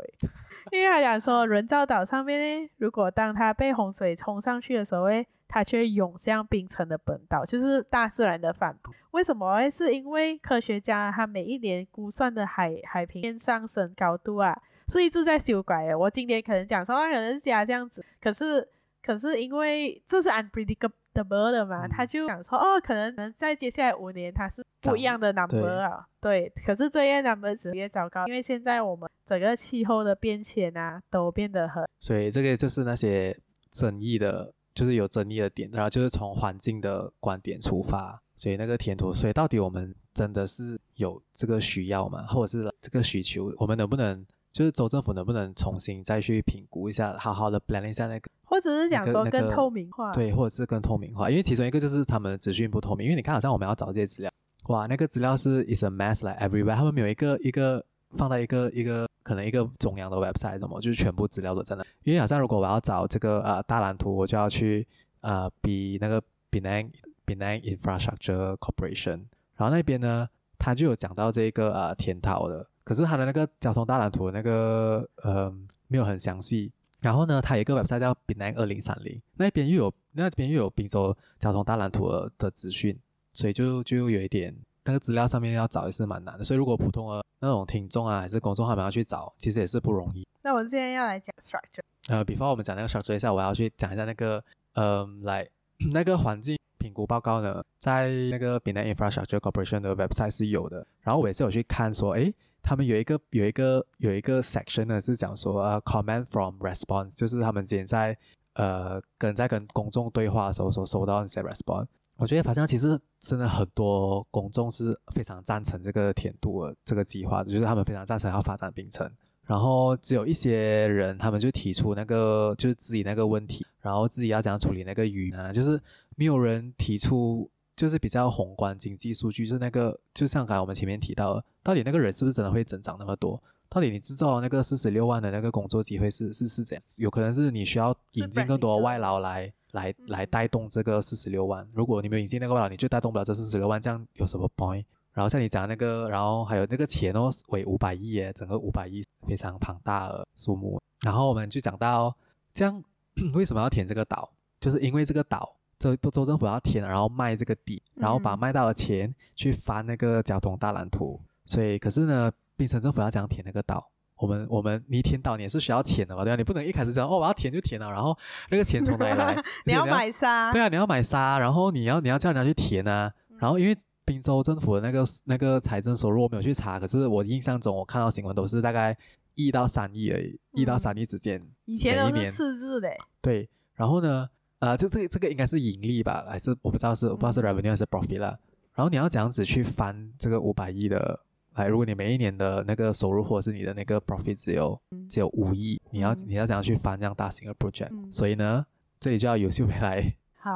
因为他讲说，人造岛上面呢，如果当它被洪水冲上去的时候，它却涌向冰城的本岛，就是大自然的反扑。为什么？是因为科学家他每一年估算的海海平面上升高度啊。是一直在修改的。我今天可能讲说，可能是加这样子，可是可是因为这是 unpredictable 的嘛，嗯、他就想说，哦，可能可能在接下来五年它是不一样的 number 啊，对，对。可是这些 number 只越糟糕，因为现在我们整个气候的变迁啊，都变得很。所以这个就是那些争议的，就是有争议的点，然后就是从环境的观点出发，所以那个填土，所以到底我们真的是有这个需要吗？或者是这个需求，我们能不能？就是州政府能不能重新再去评估一下，好好的 plan 一下那个，或者是讲说更透明化，那个，对，或者是更透明化，因为其中一个就是他们的资讯不透明，因为你看好像我们要找这些资料，哇，那个资料是 is a mess like everywhere，他们没有一个一个放在一个一个可能一个中央的 website 什么，就是全部资料都在那，因为好像如果我要找这个呃大蓝图，我就要去呃比那个 Penang Penang Infrastructure Corporation，然后那边呢，他就有讲到这个呃填岛的。可是他的那个交通大蓝图那个呃没有很详细，然后呢，它有一个 website 叫 Penang 二零三零，那边又有那边又有滨州交通大蓝图的的资讯，所以就就有一点那个资料上面要找也是蛮难的，所以如果普通的那种听众啊还是公众号们要去找，其实也是不容易。那我们现在要来讲 structure，呃，before 我们讲那个 structure 一下，我要去讲一下那个呃来 那个环境评估报告呢，在那个 Penang Infrastructure Corporation 的 website 是有的，然后我也是有去看说，诶。他们有一个有一个有一个 section 呢，是讲说呃、comment from response，就是他们之前在呃跟在跟公众对话的时候所收到那些 response。我觉得好像其实真的很多公众是非常赞成这个甜度的这个计划，就是他们非常赞成要发展冰城。然后只有一些人，他们就提出那个就是自己那个问题，然后自己要怎样处理那个鱼呢？就是没有人提出。就是比较宏观经济数据，就是那个，就像刚才我们前面提到的，到底那个人是不是真的会增长那么多？到底你制造那个四十六万的那个工作机会是是是怎样？有可能是你需要引进更多外劳来来来带动这个四十六万。如果你没有引进那个外劳，你就带动不了这四十六万，这样有什么 point？然后像你讲那个，然后还有那个钱哦，为五百亿耶，整个五百亿非常庞大的数目。然后我们就讲到，这样 为什么要填这个岛？就是因为这个岛。州州政府要填，然后卖这个地，然后把卖到的钱去翻那个交通大蓝图。所以，可是呢，槟城政府要这样填那个岛，我们我们你填岛你也是需要钱的嘛，对吧？你不能一开始讲哦，我要填就填了，然后那个钱从哪里来？你要买沙？对啊，你要买沙，然后你要你要叫人家去填啊。然后因为滨州政府的那个那个财政收入我没有去查，可是我印象中我看到新闻都是大概一到三亿而已，一到三亿之间。以前都是赤字的。对，然后呢？呃，就这个这个应该是盈利吧，还是我不知道是我不知道是 revenue 还是 profit 啦。然后你要这样子去翻这个五百亿的，来，如果你每一年的那个收入或者是你的那个 profit 只有只有五亿，你要你要怎样去翻这样大型的 project？所以呢，这里就要由秀梅来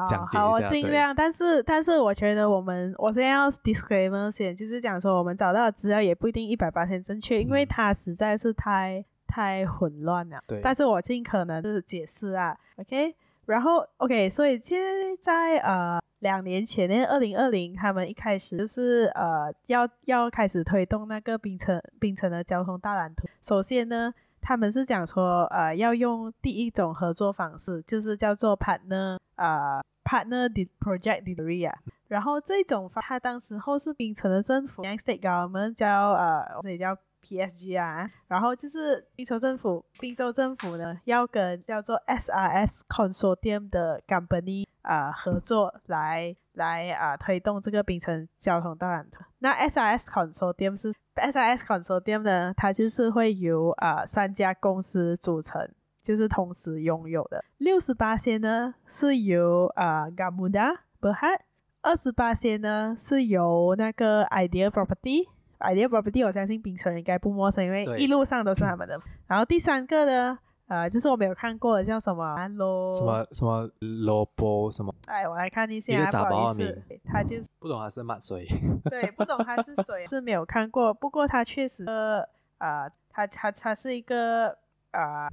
讲解一下。好，好，我尽量。但是但是我觉得我们我现在要 disclaimer 先，就是讲说我们找到的资料也不一定一百八十正确，因为它实在是太太混乱了。对。但是我尽可能就是解释啊，OK。然后，OK，所以现在在呃两年前呢，二零二零，他们一开始就是呃要要开始推动那个冰城冰城的交通大蓝图。首先呢，他们是讲说呃要用第一种合作方式，就是叫做 partner 呃 partner project delivery 啊。然后这种方，他当时候是冰城的政府，state government 叫呃这里叫。PSG 啊，然后就是冰州政府，冰州政府呢要跟叫做 SRS Consortium 的 company 啊、合作来来啊、推动这个冰城交通大蓝图。那 SRS Consortium 是 SRS Consortium 呢，它就是会由啊、三家公司组成，就是同时拥有的。六十八线呢是由啊 Gamuda Berhad，二十八线呢是由那个 Idea Property。Idea Property，我相信冰城人应该不陌生，因为一路上都是他们的。然后第三个呢，呃，就是我没有看过的，叫什么罗什么什么罗波什么？哎，我来看一下，一个杂包名，他就是不懂他是骂谁？对，不懂他是谁，是没有看过。不过他确实，呃，他他他是一个呃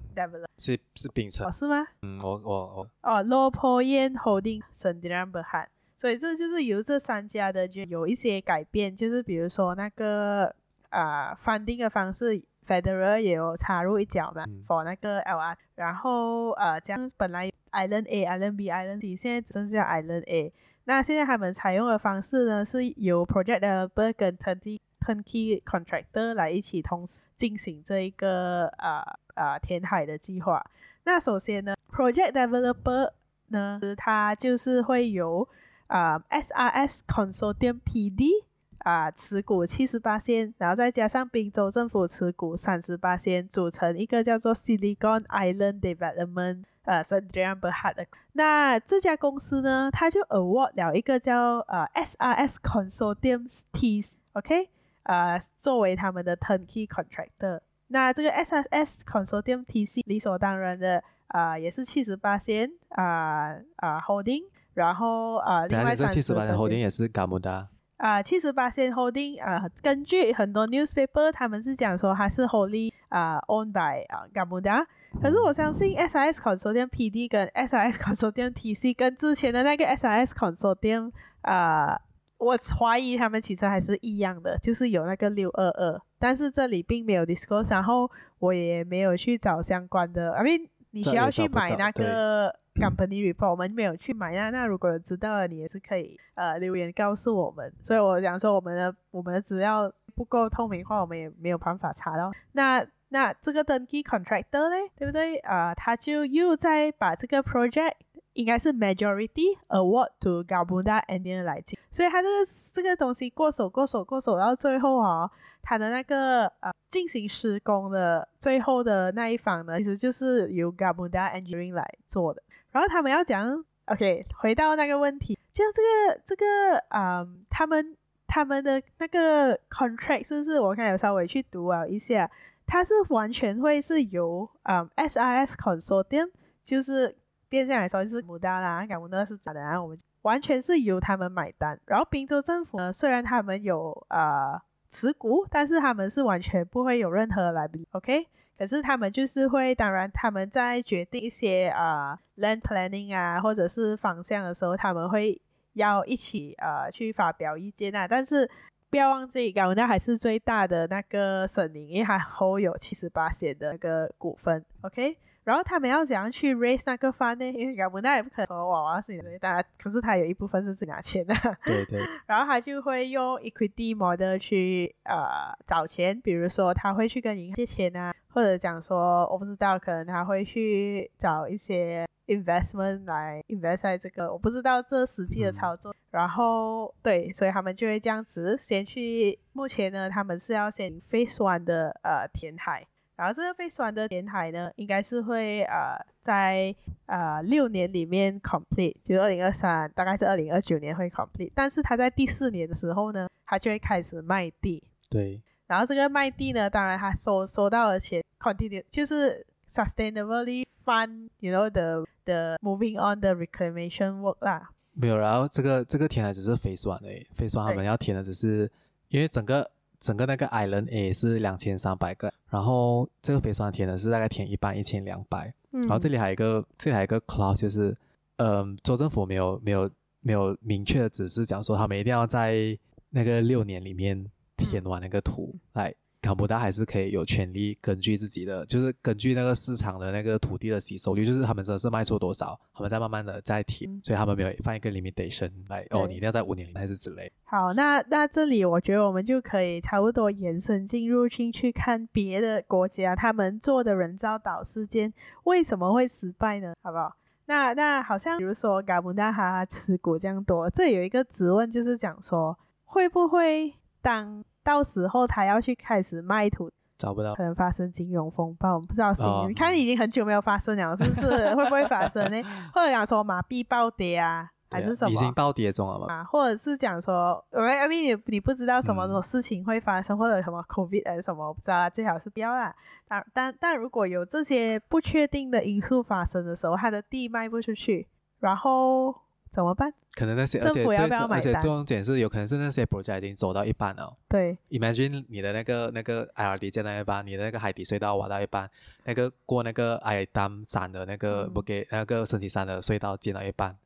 是是秉承、哦，是吗？嗯，我我我哦，Low Point Holding Sdn Bhd，所以这就是由这三家的就有一些改变，就是比如说那个啊 funding 的方式。Federal 也有插入一脚嘛、嗯、，for 那个 LR，然后呃，这样本来 Island A、Island B、Island C，现在只剩下 Island A。那现在他们采用的方式呢，是由 Project Developer 跟 Turnkey Turnkey Contractor 来一起同时进行这一个呃呃填海的计划。那首先呢，Project Developer 呢，它就是会由啊、SRS Consortium PD。啊，持股七十八仙，然后再加上滨州政府持股三十八仙，组成一个叫做 Silicon Island Development 呃 Sdn Bhd 的。那这家公司呢，它就 award 了一个叫呃 SRS Consortium T，OK，呃，作为他们的 turnkey contractor。那这个 SRS Consortium TC 理所当然的啊、也是七十八仙啊啊 holding，然后呃，另外三七十八的 holding 也是嘎姆达啊，七十八线 holding 啊、呃，根据很多 newspaper 他们是讲说它是 holding 啊、呃、owned by 啊嘎姆达，可是我相信 SIS consortium PD 跟 SIS consortium TC 跟之前的那个 SIS consortium 啊、呃，我怀疑他们其实还是一样的，就是有那个六二二，但是这里并没有 discuss，然后我也没有去找相关的，I mean 你需要去买那个。Company report 我们没有去买那，那如果知道的，你也是可以呃留言告诉我们。所以我想说我们的我们的资料不够透明化，我们也没有办法查到。那那这个登记 contractor 呢，对不对？啊、他就又再把这个 project 应该是 majority award to Gamuda N 来进，所以他这个这个东西过手过手过手到最后啊、哦，他的那个呃进行施工的最后的那一方呢，其实就是由 Gabunda Engineering 来做的。然后他们要讲，OK，回到那个问题，像这个这个，嗯，他们他们的那个 contract 是不是？我看有稍微去读了一下，它是完全会是由嗯，SIS Consortium，就是变相来说就是穆达啦，港穆达是假的，啊我们完全是由他们买单。然后滨州政府呢，虽然他们有呃持股，但是他们是完全不会有任何来比，OK。可是他们就是会，当然他们在决定一些啊、呃、land planning 啊，或者是方向的时候，他们会要一起呃去发表意见啊。但是不要忘记，港文大还是最大的那个声音，因为还 hold 有七十八仙的那个股份，OK。然后他们要怎样去 raise 那个 fund 呢？因为高那也不可能说娃娃是你的，当然，可是他有一部分是自己拿钱的，对对。然后他就会用 equity model 去呃找钱，比如说他会去跟银行借钱啊。或者讲说，我不知道，可能他会去找一些 investment 来 invest 在这个，我不知道这实际的操作。嗯、然后对，所以他们就会这样子，先去。目前呢，他们是要先 phase one 的呃填海，然后这个被酸的填海呢，应该是会呃在呃六年里面 complete，就二零二三，大概是二零二九年会 complete。但是它在第四年的时候呢，它就会开始卖地。对。然后这个卖地呢，当然它收收到的钱 continue 就是 sustainably fund，you know the the moving on the reclamation work 啦。没有，然后这个这个填海只是废酸而已，废酸他们要填的只是因为整个。整个那个 island A 是两千三百个，然后这个 phase one 填的是大概填一半一千两百，然后这里还有一个这里还有一个 clause 就是，嗯，州政府没有没有没有明确的指示讲说他们一定要在那个六年里面。填完那个图，来卡布达还是可以有权利根据自己的，就是根据那个市场的那个土地的吸收率，就是他们真的是卖出多少，他们再慢慢的再提，所以他们没有放一个 limitation 来哦，你一定要在五年里还是之类。好，那那这里我觉得我们就可以差不多延伸进入进去看别的国家他们做的人造岛事件为什么会失败呢？好不好？那那好像比如说卡布达哈持股这样多，这有一个质问就是讲说会不会当。到时候他要去开始卖土，找不到，可能发生金融风暴，我们不知道是。哦、你看已经很久没有发生了，是不是？会不会发生呢？或者讲说马币暴跌啊，还是什么？已经暴跌中了嘛？啊，或者是讲说，I mean 你你不知道什么种事情会发生，嗯、或者什么 COVID 还是什么，我不知道啊，最好是不要啦。但但但如果有这些不确定的因素发生的时候，它的地卖不出去，然后怎么办？可能那些政府要不要买单？而且重点是有可能是那些 project 已经走到一半了。对，Imagine 你的那个那个 IRD 建到一半，你的那个海底隧道挖到一半，那个过那个 Air Dam 山的那个不给、嗯、那个升级山的隧道建到一半。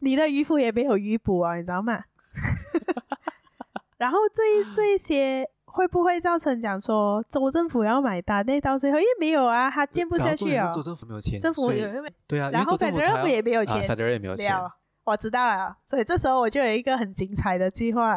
你的渔夫也没有渔捕啊，你知道吗？然后这这些会不会造成讲说州政府要买单？那到最后，因为没有啊，他建不下去啊。州政府没有钱，政府有对啊，然后 Federal 也没有钱，Federal 也没有钱。我知道了，所以这时候我就有一个很精彩的计划，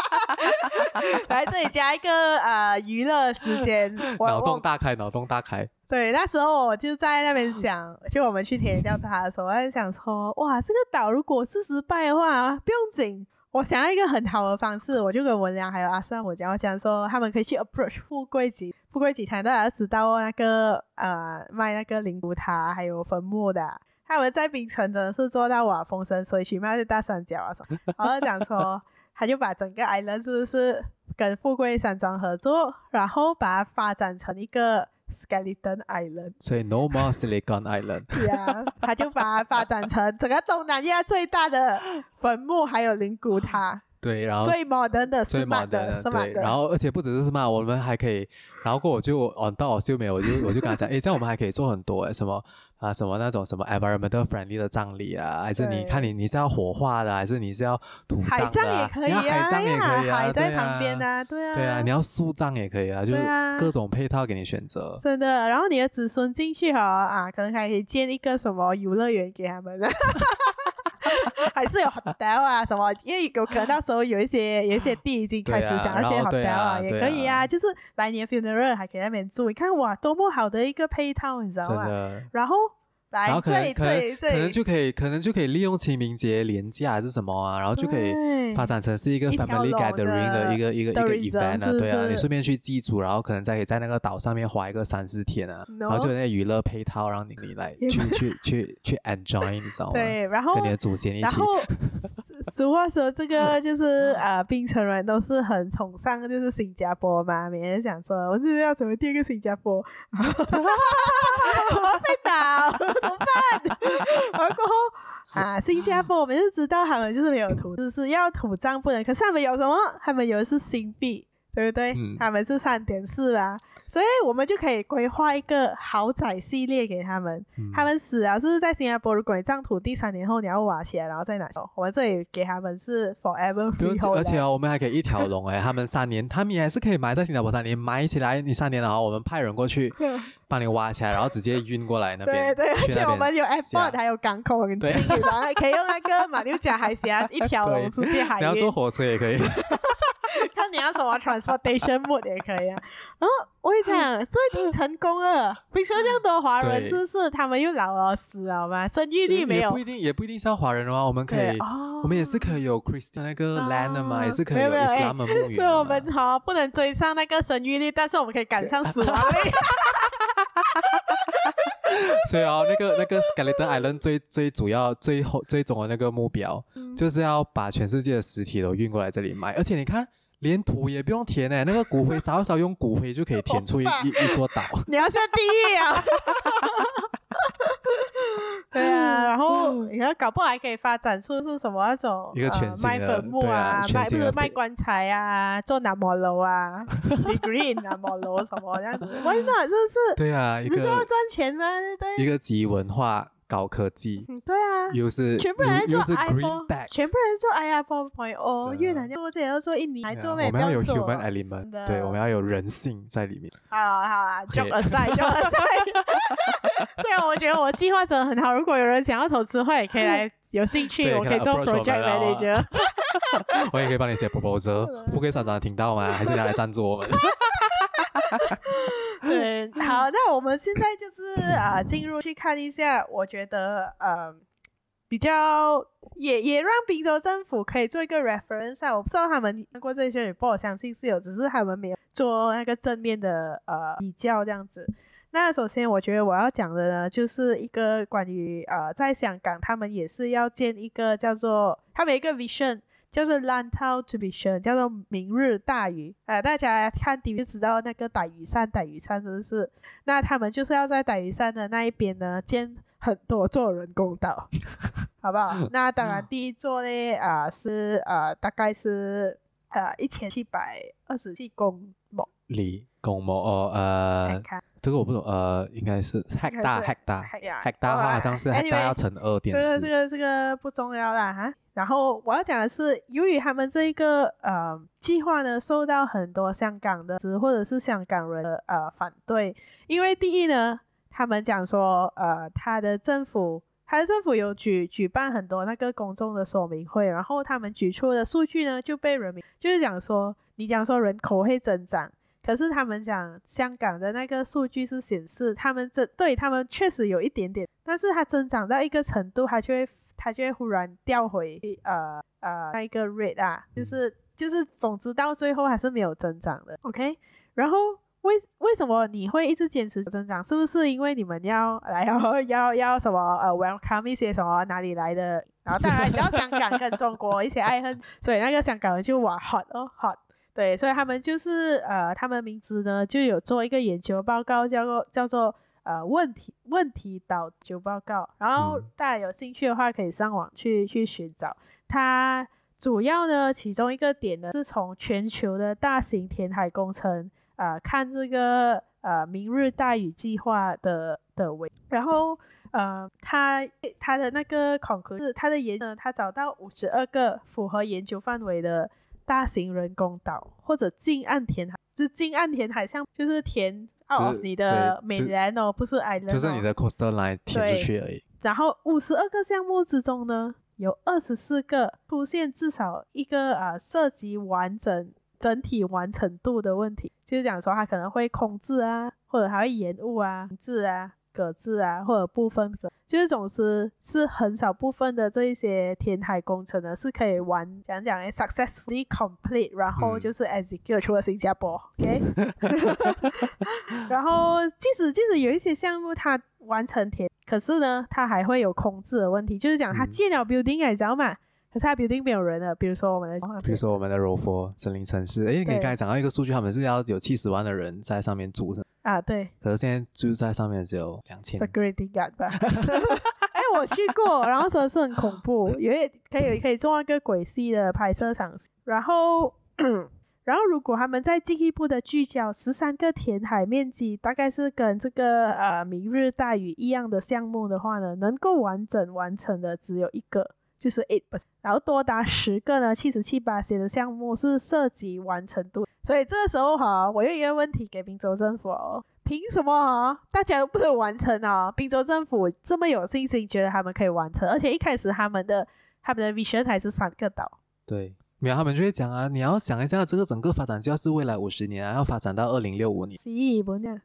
来这里加一个呃娱乐时间，脑洞大开，脑洞大开。对，那时候我就在那边想，就我们去田野调查的时候，我在想说，哇，这个岛如果是失败的话，不用紧，我想要一个很好的方式，我就跟文良还有阿三我讲，我讲说他们可以去 approach 富贵集，富贵集团大家知道那个呃卖那个灵骨塔还有坟墓的。他们在冰城真的是做到哇风生水起，卖是大三角啊什么，然后讲说他就把整个 island 是不是跟富贵山庄合作，然后把它发展成一个 skeleton island，所以 no more silicon island。对啊，他就把它发展成整个东南亚最大的坟墓，还有灵骨塔。对，然后最 modern 的最 smart 的，对，然后而且不只是 smart，我们还可以，然后过我就哦到我秀美，我就我就跟他讲，诶，这样我们还可以做很多诶，什么啊什么那种什么 environmental friendly 的葬礼啊，还是你看你你是要火化的，还是你是要土葬的？海葬也可以啊，海葬也可以啊，海在旁边啊，对啊，对啊，你要树葬也可以啊，就是各种配套给你选择。真的，然后你的子孙进去哈啊，可能还可以建一个什么游乐园给他们。还是有 hotel 啊什么，因为有可能到时候有一些有一些地已经开始想要建 hotel 啊，啊也可以啊，啊就是来年 funeral 还可以在那边住，你看哇，多么好的一个配套，你知道吗？然后。来，然后可能可能可能就可以可能就可以利用清明节连假还是什么啊，然后就可以发展成是一个 family gathering 的一个一个一个 event 啊，对啊，你顺便去祭祖，然后可能再可以在那个岛上面花一个三四天啊，然后就有那娱乐配套让你你来去去去去 enjoy，你知道吗？对，然后跟你的祖先一起。然后 俗话说，这个就是啊，槟城人都是很崇尚就是新加坡嘛，每天想说，我就是要成为第二个新加坡，我要被打。怎么办？然后过后啊，新加坡我们就知道他们就是没有土，就是要土葬不能。可是他们有什么？他们有的是新币，对不对？嗯、他们是三点四啊。所以我们就可以规划一个豪宅系列给他们。嗯、他们死啊，是在新加坡？如果你葬土地三年后你要挖起来，然后再拿走。我们这里给他们是 forever freehold。而且、哦、我们还可以一条龙哎，他们三年，他们也还是可以埋在新加坡三年，埋起来你三年了，然后我们派人过去 帮你挖起来，然后直接运过来那边。对对，而且我们有 airport，还有港口很近，然后可以用那个马六甲海峡 一条龙直接海运。你要坐火车也可以。看你要什么 transportation mode 也可以啊。然后我跟你讲，这一定成功了。比如说这样多华人，是不是他们又老了死了嘛？生育力没有，也不一定，也不一定是要华人的话，我们可以，我们也是可以有 Christian 那个 land 嘛，也是可以有 Islam 的墓园。所以我们哈不能追上那个生育率，但是我们可以赶上死亡率。所以啊，那个那个 Skeleton Island 最最主要、最后最终的那个目标，就是要把全世界的尸体都运过来这里卖。而且你看。连土也不用填诶，那个骨灰少少，用骨灰就可以填出一 一一座岛。你要下地狱啊！对啊，然后你看，搞不好还可以发展出是什么那种一个全新的卖坟墓啊，卖不是卖棺材啊，做南摩楼啊，green 南摩楼什么这样子，Why not？是不是？对啊，你知道赚钱吗？对，一个集文化。高科技，对啊，又是全部人做 iPhone，全部人做 iPhone 4.0，越南做这也要做印尼，还做没？我们要有 human element，对，我们要有人性在里面。好好啊，joke aside，joke aside。对啊，我觉得我计划真的很好，如果有人想要投资的话，也可以来，有兴趣，我可以做 project manager。我也可以帮你写 proposal，富贵山庄听到吗？还是要来赞助我们？对，好，那我们现在就是啊，进、入去看一下。我觉得，呃，比较也也让宾州政府可以做一个 reference 啊。我不知道他们看过这些 report，我相信是有，只是他们没有做那个正面的呃比较这样子。那首先，我觉得我要讲的呢，就是一个关于呃，在香港，他们也是要建一个叫做他们一个 vision，叫做 Lantau Vision，叫做明日大屿。呃，大家看 TV 就知道那个大屿山，大屿山是不是？那他们就是要在大屿山的那一边呢，建很多座人工岛，好不好？那当然，第一座呢，啊、呃，是呃，大概是呃一千七百二十七公亩里公模哦，呃。这个我不懂，呃，应该是 hectare，hectare，hectare 的话好像是 hectare 要乘二点四。这个这个这个不重要啦哈。然后我要讲的是，由于他们这一个呃计划呢，受到很多香港的或者是香港人的呃反对，因为第一呢，他们讲说，呃，他的政府，他的政府有举举办很多那个公众的说明会，然后他们举出的数据呢，就被人民就是讲说，你讲说人口会增长。可是他们讲香港的那个数据是显示，他们这对他们确实有一点点，但是它增长到一个程度，它就会它就会忽然掉回呃呃那一个 rate 啊，就是就是总之到最后还是没有增长的。OK，然后为为什么你会一直坚持增长？是不是因为你们要 来要要要什么呃 welcome 一些什么哪里来的？然后当然你知道香港跟中国一些爱恨，所以那个香港人就哇 hot 哦 hot。对，所以他们就是呃，他们名字呢就有做一个研究报告，叫做叫做呃问题问题岛研究报告。然后大家有兴趣的话，可以上网去去寻找。它主要呢，其中一个点呢，是从全球的大型填海工程啊、呃，看这个呃明日大屿计划的的位。然后呃，他他的那个 conclusion 是他的研呢，他找到五十二个符合研究范围的。大型人工岛或者近岸填海，就是近岸填海，像就是填哦你的 mainland 哦，不是 island，就是你的 coastal line 填出去而已。然后五十二个项目之中呢，有二十四个出现至少一个啊涉及完整整体完成度的问题，就是讲说它可能会空置啊，或者还会延误啊，置啊。搁置啊，或者部分的，就是总之是很少部分的这一些填海工程呢，是可以完讲讲 successfully complete，然后就是 execute 除了新加坡，OK，然后即使即使有一些项目它完成填，可是呢，它还会有空置的问题，就是讲它建了 building，你知道吗？可是它 building 没有人了，比如说我们的，比如说我们的柔佛森林城市，诶，你刚才讲到一个数据，他们是要有七十万的人在上面住，啊，对。可是现在住在上面只有两千。Security guard 吧。哎，我去过，然后真的是很恐怖，有一可以可以做那个鬼戏的拍摄场。然后，然后如果他们再进一步的聚焦十三个填海面积，大概是跟这个呃明日大屿一样的项目的话呢，能够完整完成的只有一个。就是 eight percent，然后多达十个呢，七十七八些的项目是涉及完成度，所以这个时候哈，我有一个问题给滨州政府哦，凭什么哈，大家都不能完成啊？滨州政府这么有信心，觉得他们可以完成，而且一开始他们的他们的 vision 还是三个岛，对，没有他们就会讲啊，你要想一下，这个整个发展就是未来五十年啊，要发展到二零六五年，是不呢？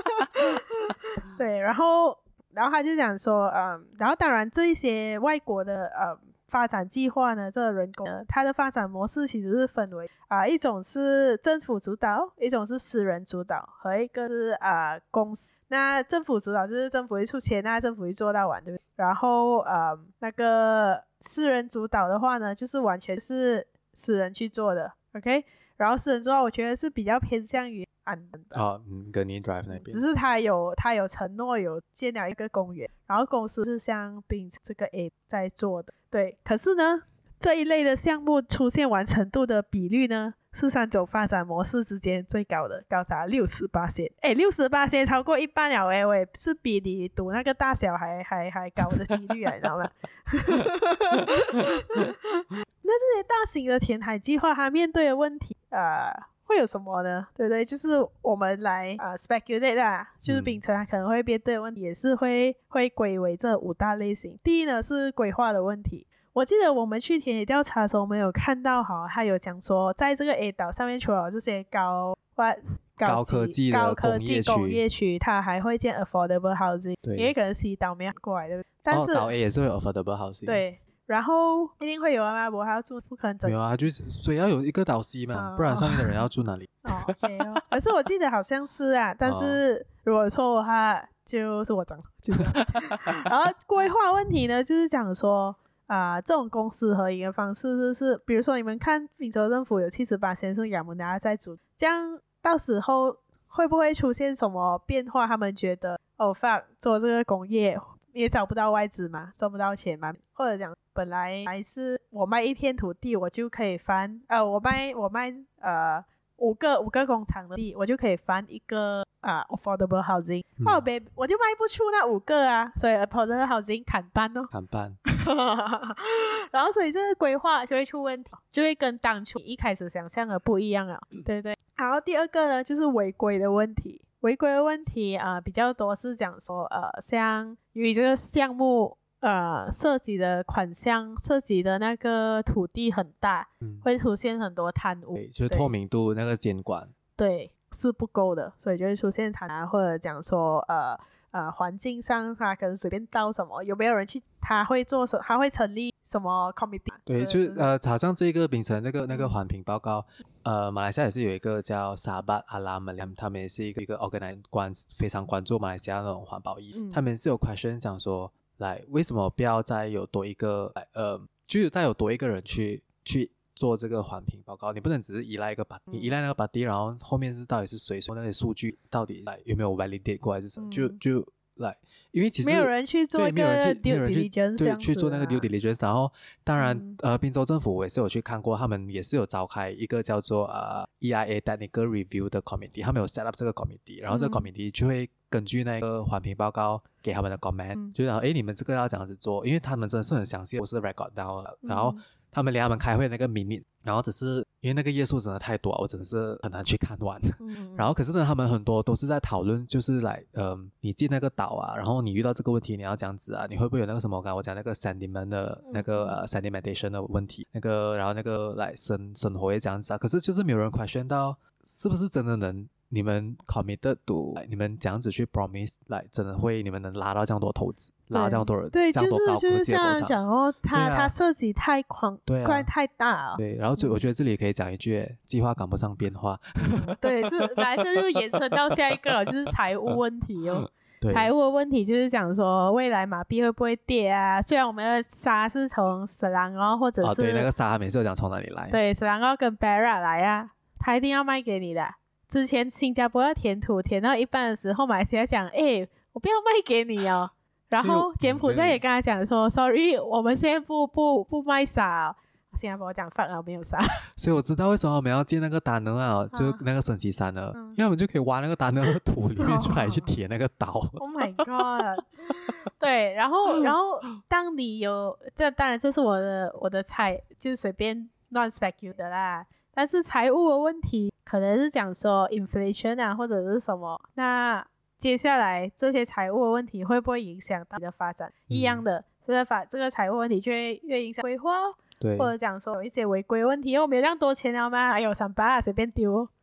对，然后。然后他就讲说，嗯，然后当然这一些外国的呃、发展计划呢，这个人工呢，它的发展模式其实是分为啊、一种是政府主导，一种是私人主导，和一个是啊、公司。那政府主导就是政府会出钱，那政府会做到完，对不对？然后呃、嗯、那个私人主导的话呢，就是完全是私人去做的，OK。然后私人主导，我觉得是比较偏向于。哦，嗯，Gurney Drive 那边，只是他有他有承诺有建了一个公园，然后公司是像并这个 A 在做的，对。可是呢，这一类的项目出现完成度的比率呢，是三种发展模式之间最高的，高达六十八线。哎，六十八线超过一半了，哎喂，是比你赌那个大小还还还高的几率啊，你知道吗？那这些大型的填海计划，它面对的问题啊。呃会有什么呢？对不对？就是我们来啊、呃、speculate 啦，就是秉承它可能会面对的问题，也是会会归为这五大类型。第一呢是规划的问题。我记得我们去田野调查的时候，我们有看到哈，他有讲说，在这个 A 岛上面，除了这些高或高科技高科技工业区，它还会建 affordable housing，因为可能 C 岛没有过来，对不对？但是、哦、岛 A 也是会有 affordable housing。对。然后一定会有啊，我还要住，不可能整。没有啊，就是所以要有一个导师嘛，哦、不然上面的人要住哪里？哦，OK 哦。可是我记得好像是啊，但是如果错的话，就是我讲错，就是。然后规划问题呢，就是讲说啊、呃，这种公司合营的方式，就是比如说你们看宾州政府有七十八先生亚姆达在主，这样到时候会不会出现什么变化？他们觉得哦，fuck，做这个工业。也找不到外资嘛，赚不到钱嘛，或者讲本来还是我卖一片土地，我就可以翻，呃，我卖我卖呃五个五个工厂的地，我就可以翻一个啊、呃、affordable housing，那我别我就卖不出那五个啊，所以 affordable housing 砍半哦，砍半，然后所以这个规划就会出问题，就会跟当初一开始想象的不一样啊，对对，然后第二个呢就是违规的问题。违规的问题啊、呃，比较多是讲说，呃，像由于这个项目，呃，涉及的款项、涉及的那个土地很大，嗯，会出现很多贪污，对，就是透明度那个监管，对，是不够的，所以就会出现贪污，或者讲说，呃。呃，环境上他可能随便倒什么，有没有人去？他会做什？他会成立什么 committee？对，就是呃，好像这个秉承那个那个环评报告，呃，马来西亚也是有一个叫沙巴阿拉马良，他们也是一个一个 organize 关非常关注马来西亚那种环保意义，嗯、他们是有 question 讲说，来为什么不要再有多一个，呃，就是再有多一个人去去。做这个环评报告，你不能只是依赖一个把，你依赖那个把地，然后后面是到底是谁说那些数据到底来有没有 validate 过还是什么？嗯、就就来，因为其实没有人去做一个 due diligence，对，去做那个 due diligence。然后当然，嗯、呃，滨州政府我也是有去看过，他们也是有召开一个叫做呃 EIA technical review 的 committee，他们有 set up 这个 committee，然后这个 committee 就会根据那个环评报告给他们的 comment，、嗯、就然后哎，你们这个要这样子做，因为他们真的是很详细，我是 record down 了，然后。他们连他们开会那个 minute，然后只是因为那个页数真的太多，我真的是很难去看完。嗯、然后可是呢，他们很多都是在讨论，就是来，嗯、呃，你进那个岛啊，然后你遇到这个问题，你要这样子啊，你会不会有那个什么？我刚才我讲那个 sentiment 的那个、sedimentation 的问题，那个然后那个来生生活也这样子啊。可是就是没有人 question 到是不是真的能。你们 committed to，你们这样子去 promise，来真的会你们能拉到这样多投资，拉这样多人，对，就是就是像讲哦，它它涉及太宽，对，太大了。对，然后就我觉得这里也可以讲一句，计划赶不上变化。对，这来这就延伸到下一个，就是财务问题哦。财务的问题就是讲说，未来马币会不会跌啊？虽然我们的沙是从斯兰哦，或者是对那个沙，每次都讲从哪里来？对，斯兰哦跟 Bara 来啊，他一定要卖给你的。之前新加坡要填土填到一半的时候，马来西亚讲：“哎，我不要卖给你哦。”然后柬埔寨也跟他讲说：“Sorry，我们现在不不不卖沙哦。”新加坡讲：“放啊，没有沙。”所以我知道为什么我们要建那个达能啊，就那个神奇山呢，因为我们就可以挖那个达能的土里面出来去填那个岛。Oh my god！对，然后然后当你有这，当然这是我的我的猜，就是随便乱 speculate 的啦。但是财务的问题可能是讲说 inflation 啊，或者是什么？那接下来这些财务的问题会不会影响到你的发展？嗯、一样的，这个法这个财务问题就会越影响规划，对，或者讲说有一些违规问题，因为我没有这样多钱了吗？哎呦，三八随便丢。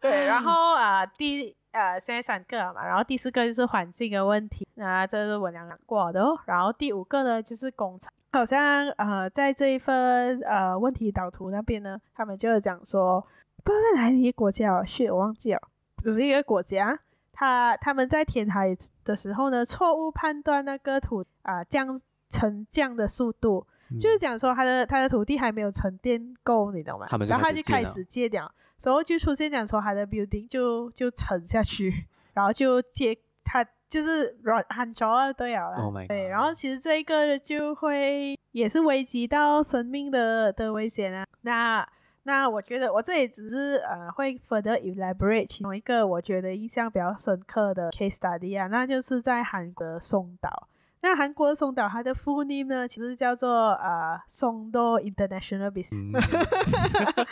对，然后啊、呃，第呃现在三个了嘛，然后第四个就是环境的问题，那这是我两个过的哦。然后第五个呢就是工厂。好像呃，在这一份呃问题导图那边呢，他们就有讲说，不知道在哪里一个国家哦，是我忘记了，就是一个国家，他他们在填海的时候呢，错误判断那个土啊、呃、降沉降的速度，嗯、就是讲说他的他的土地还没有沉淀够，你懂吗？然后他就开始借掉，所以就出现讲说他的 building 就就沉下去，然后就借他。就是软很潮啊，对啊，oh、对，然后其实这一个就会也是危及到生命的的危险啊。那那我觉得我这里只是呃会 further elaborate 其中一个我觉得印象比较深刻的 case study 啊，那就是在韩国松岛。那韩国的松岛，它的 full name 呢，其实叫做呃松岛 International Business。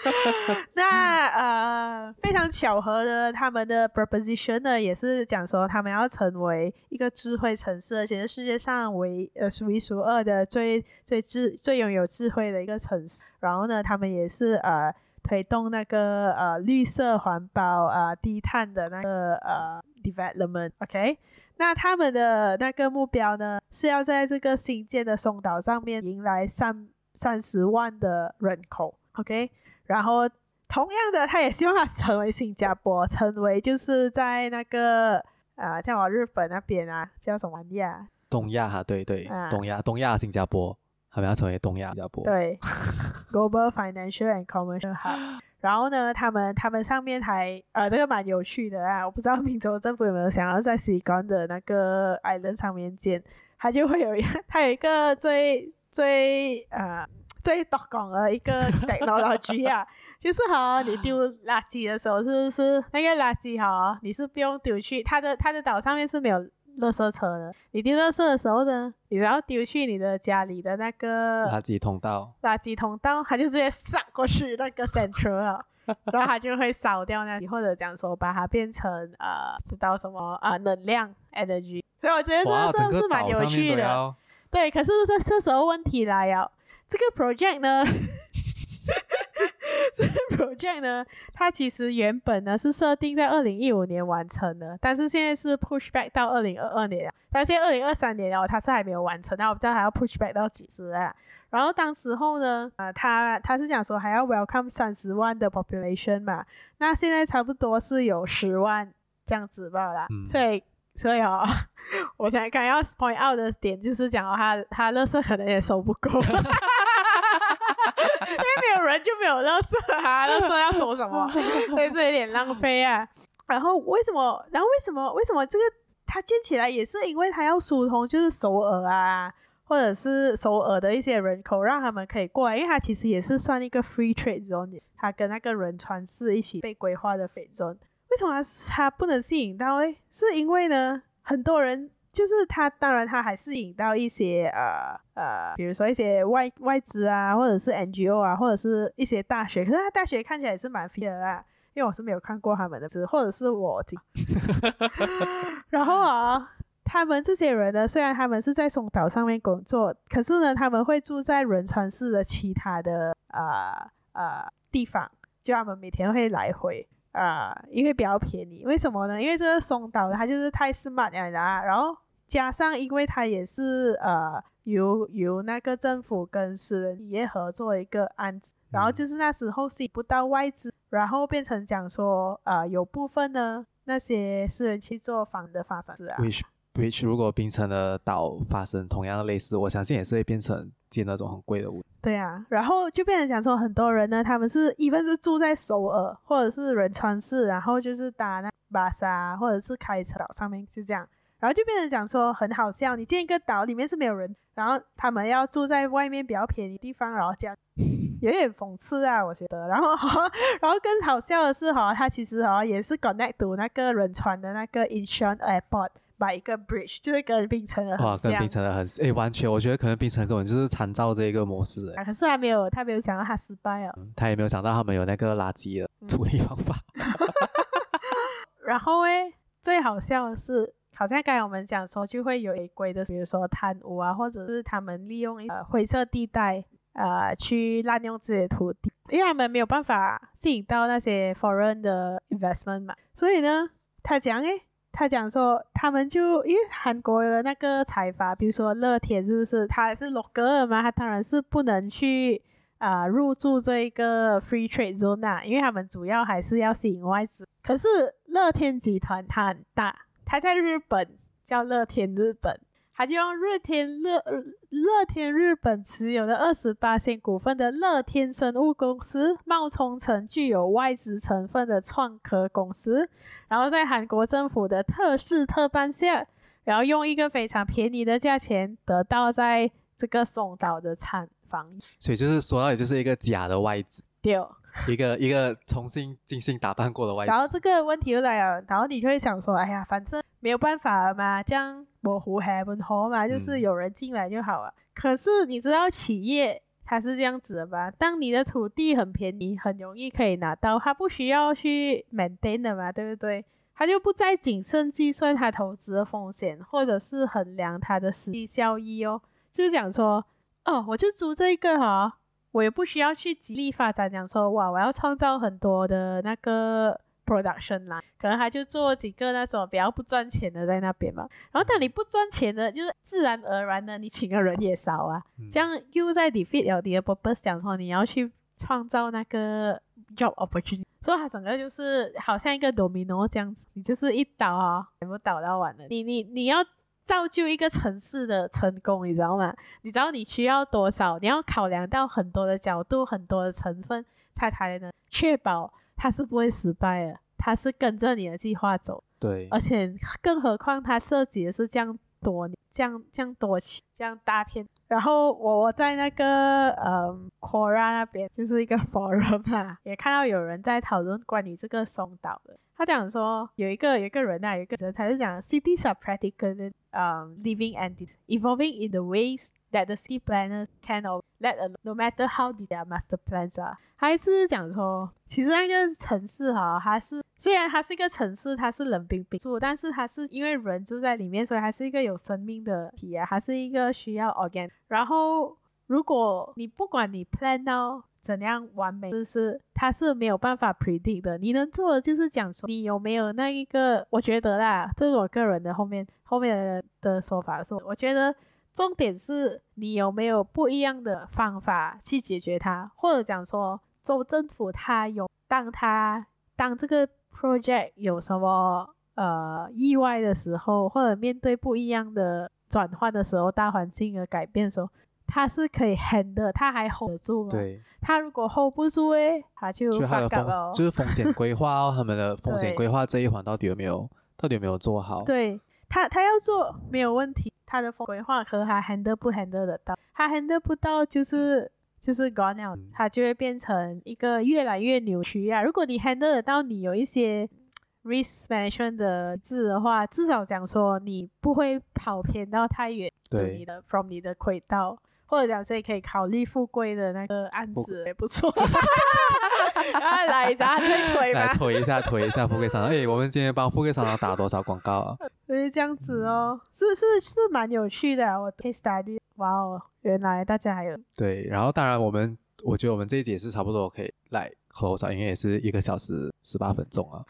那呃非常巧合的，他们的 proposition 呢，也是讲说他们要成为一个智慧城市，而且是世界上唯呃数一数二的最最智最拥有智慧的一个城市。然后呢，他们也是呃推动那个呃绿色环保呃低碳的那个呃 development。OK。那他们的那个目标呢，是要在这个新建的松岛上面迎来三三十万的人口，OK。然后同样的，他也希望它成为新加坡，成为就是在那个啊、呃，像我日本那边啊，叫什么呀？东亚哈，对对，啊、东亚东亚新加坡，他们要成为东亚新加坡，对，Global Financial and Commercial Hub。然后呢，他们他们上面还呃，这个蛮有趣的啊，我不知道明州政府有没有想要在西关的那个 island 上面建，它就会有一个，它有一个最最呃。最多讲的一个 technology 啊，就是哈，你丢垃圾的时候，是不是那个垃圾哈，你是不用丢去它的它的岛上面是没有垃圾车的。你丢垃圾的时候呢，你然后丢去你的家里的那个垃圾通道，垃圾通道，它就直接扫过去那个 central 啊，然后它就会烧掉那里，或者讲说把它变成呃，知道什么啊、呃，能量 energy。所以我觉得这这是蛮有趣的。对，可是这这时候问题来了。这个 project 呢，这个 project 呢，它其实原本呢是设定在二零一五年完成的，但是现在是 push back 到二零二二年，但是现在二零二三年哦，它是还没有完成，那我不知道还要 push back 到几时啊？然后当时候呢，呃，他他是讲说还要 welcome 三十万的 population 嘛，那现在差不多是有十万这样子吧啦，嗯、所以所以哦，我现在刚要 point out 的点就是讲哦，他他乐色可能也收不够。因为没有人就没有垃圾啊，垃圾要说什么？所以这有点浪费啊。然后为什么？然后为什么？为什么这个它建起来也是因为它要疏通，就是首尔啊，或者是首尔的一些人口，让他们可以过来。因为它其实也是算一个 free trade zone，它跟那个仁川市一起被规划的 free zone。为什么它不能吸引到？诶，是因为呢，很多人。就是他，当然他还是引到一些呃呃，比如说一些外外资啊，或者是 NGO 啊，或者是一些大学。可是他大学看起来也是蛮 fit 的啦，因为我是没有看过他们的字，或者是我。然后啊，他们这些人呢，虽然他们是在松岛上面工作，可是呢，他们会住在仁川市的其他的呃呃地方，就他们每天会来回。啊、呃，因为比较便宜，为什么呢？因为这个松岛它就是太 smart 了，然后加上因为它也是呃由由那个政府跟私人企业合作一个案子，然后就是那时候吸不到外资，然后变成讲说呃有部分呢那些私人去做房的发展是啊。Which which 如果冰城的岛发生同样的类似，我相信也是会变成建那种很贵的屋。对啊，然后就变成讲说，很多人呢，他们是一份是住在首尔或者是仁川市，然后就是搭那巴士或者是开车岛上面，就这样，然后就变成讲说很好笑，你建一个岛里面是没有人，然后他们要住在外面比较便宜的地方，然后这样 有点讽刺啊，我觉得。然后，然后更好笑的是哈，他其实哈也是 connect to 那个仁川的那个 Incheon Airport。买一个 bridge 就是跟冰城的很像，跟冰城的很诶，完全我觉得可能冰城根本就是参照这一个模式诶。可是他没有，他没有想到他失败哦。嗯、他也没有想到他们有那个垃圾的处理方法。嗯、然后诶，最好笑的是，好像刚才我们讲说就会有违规的，比如说贪污啊，或者是他们利用呃灰色地带呃去滥用自己的土地，因为他们没有办法吸引到那些 foreign 的 investment 嘛。所以呢，他讲诶。他讲说，他们就因为韩国的那个财阀，比如说乐天，是不是？他是罗格尔嘛，他当然是不能去啊、入驻这一个 free trade zone 啊，因为他们主要还是要吸引外资。可是乐天集团它很大，它在日本叫乐天日本。他就用乐天乐乐天日本持有的二十八%股份的乐天生物公司冒充成具有外资成分的创科公司，然后在韩国政府的特事特办下，然后用一个非常便宜的价钱得到在这个松岛的产房。所以就是说到，底就是一个假的外资，对，一个一个重新精心打扮过的外套。然后这个问题又来了，然后你就会想说，哎呀，反正没有办法了嘛，这样。模糊还不好嘛，就是有人进来就好了。嗯、可是你知道企业它是这样子的吧？当你的土地很便宜，很容易可以拿到，它不需要去 maintain 的嘛，对不对？它就不再谨慎计算它投资的风险，或者是衡量它的实际效益哦。就是讲说，哦，我就租这一个哈，我也不需要去极力发展，讲说哇，我要创造很多的那个。production 啦，可能他就做几个那种比较不赚钱的在那边嘛。然后当你不赚钱的，就是自然而然的，你请的人也少啊。嗯、这样又在 defeat 了你的 purpose，讲说你要去创造那个 job opportunity，所以它整个就是好像一个 domino 这样子，你就是一倒啊，全部倒到完了。你你你要造就一个城市的成功，你知道吗？你知道你需要多少？你要考量到很多的角度，很多的成分，才才能确保。它是不会失败的，它是跟着你的计划走。对，而且更何况它设计的是这样多，这样这样多期，这样大片。然后我我在那个嗯 Quora 那边，就是一个 forum 嘛，也看到有人在讨论关于这个松岛的。他讲说有一个有一个人啊，有一个人他是讲 cities are practically um living and evolving in the ways that the city planners can or let a no matter how detailed their master plans are。还是讲说，其实那个城市哈，它是虽然它是一个城市，它是冷冰冰住，但是它是因为人住在里面，所以还是一个有生命的体啊，还是一个需要 organ。然后如果你不管你 plan 到怎样完美，就是它是没有办法 predict 的。你能做的就是讲说，你有没有那一个？我觉得啦，这是我个人的后面后面的的说法是，我觉得重点是你有没有不一样的方法去解决它，或者讲说。州政府他有，当他当这个 project 有什么呃意外的时候，或者面对不一样的转换的时候，大环境的改变的时候，他是可以 handle，他还 hold 得住吗？对。他如果 hold 不住诶，他就就他的风，就是风险规划哦，他们的 风险规划这一环到底有没有，到底有没有做好？对他，他要做没有问题，他的风规划和他 handle 不 handle 得到，他 handle 不到就是。就是 gone out，它就会变成一个越来越扭曲啊！如果你 handle 得到，你有一些 risk management 的字的话，至少讲说你不会跑偏到太远，对你的 from 你的轨道，或者讲说可以考虑富贵的那个案子也不错。啊，来一下推推吧，来推一下推一下富贵商场。哎，我们今天帮富贵商场打多少广告啊？就是这样子哦，是是是蛮有趣的，啊，我 case study，哇哦。原来大家还有对，然后当然我们，我觉得我们这一集也是差不多可以来合上，因为也是一个小时十八分钟啊。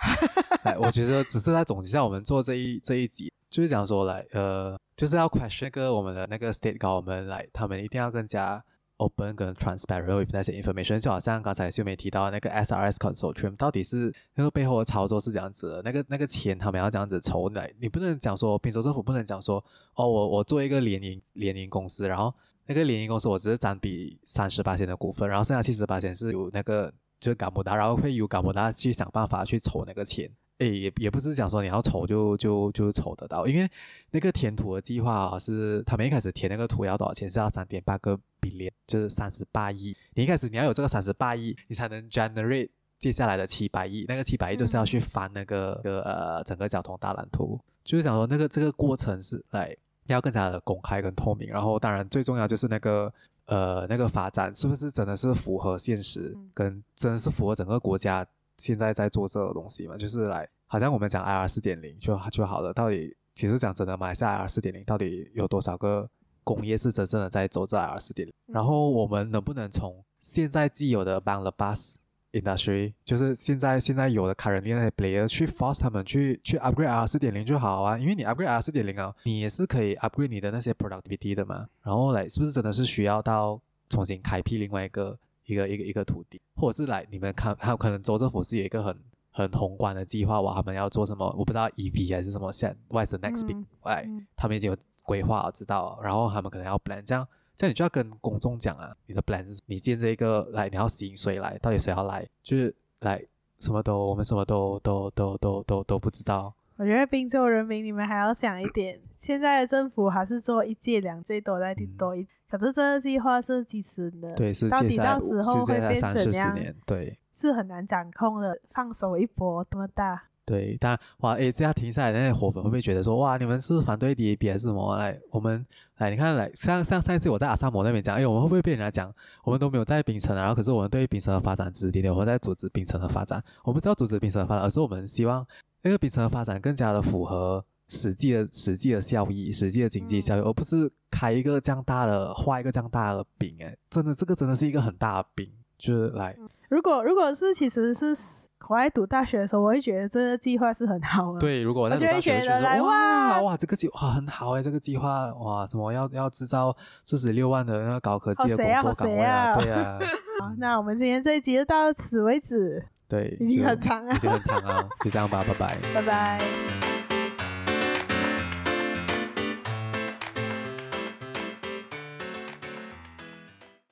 来，我觉得只是在总结一下我们做这一这一集，就是讲说来，呃，就是要 question 个我们的那个 state government 来，他们一定要更加 open 跟 transparent with 那些 information，就好像刚才秀美提到那个 SRS consortium，到底是那个背后的操作是这样子的，那个那个钱他们要这样子筹来，你不能讲说宾州政府不能讲说，哦，我我做一个联营联营公司，然后。那个联营公司，我只是占比三十八千的股份，然后剩下七十八千是由那个就是港布达，然后会由港布达去想办法去筹那个钱。诶，也也不是讲说你要筹就就就筹得到，因为那个填土的计划啊，是他们一开始填那个土要多少钱？是要三点八个 billion，就是三十八亿。你一开始你要有这个三十八亿，你才能 generate 接下来的七百亿。那个七百亿就是要去翻那个、嗯、呃整个交通大蓝图，就是讲说那个这个过程是来。要更加的公开跟透明，然后当然最重要就是那个呃那个发展是不是真的是符合现实，跟真的是符合整个国家现在在做这个东西嘛？就是来好像我们讲 IR 四点零就就好了，到底其实讲真的马来西亚 IR 四点零到底有多少个工业是真正的在走这 IR 四点零？然后我们能不能从现在既有的 Bangla Bus industry 就是现在现在有的 currently 那些 player 去 force 他们去去 upgrade IR 四点零就好啊，因为你 upgrade IR 四点零啊，你也是可以 upgrade 你的那些 productivity 的嘛。然后来是不是真的是需要到重新开辟另外一个一个一个一个土地，或者是来你们看还有可能州政府是有一个很很宏观的计划哇，他们要做什么？我不知道 EV 还是什么现 What's the next 嗯，他们已经有规划知道，然后他们可能要 plan 这样。这样你就要跟公众讲啊，你的 plan 是，你建这一个来，你要吸引谁来？到底谁要来？就是来什么都，我们什么都都都都都都不知道。我觉得滨州人民，你们还要想一点，现在的政府还是做一届两届都在顶多一，可是这个计划是几十年的，对，是到底到时候会变怎样？年对，是很难掌控的，放手一搏多么大？对，但哇，诶，这样停下来，那些火粉会不会觉得说，哇，你们是反对 DAB 还是什么？来，我们来，你看，来，像像上一次我在阿萨摩那边讲，诶，我们会不会被人家讲，我们都没有在槟城，然后可是我们对槟城的发展指点点，我们在阻止槟城的发展，我们不是要阻止槟城的发展，而是我们希望那个槟城的发展更加的符合实际的实际的效益，实际的经济效益，而不是开一个这样大的，画一个这样大的饼，哎，真的，这个真的是一个很大的饼，就是来，如果如果是其实是。我在读大学的时候，我会觉得这个计划是很好的。对，如果我在读大学的时候，哇哇，哇，这个计划很好哎，这个计划哇，什么要要制造四十六万的那个高科技的工作岗位啊？对啊。好，那我们今天这一集就到此为止。对，已经很长了，已经很长了，就这样吧，拜拜，拜拜。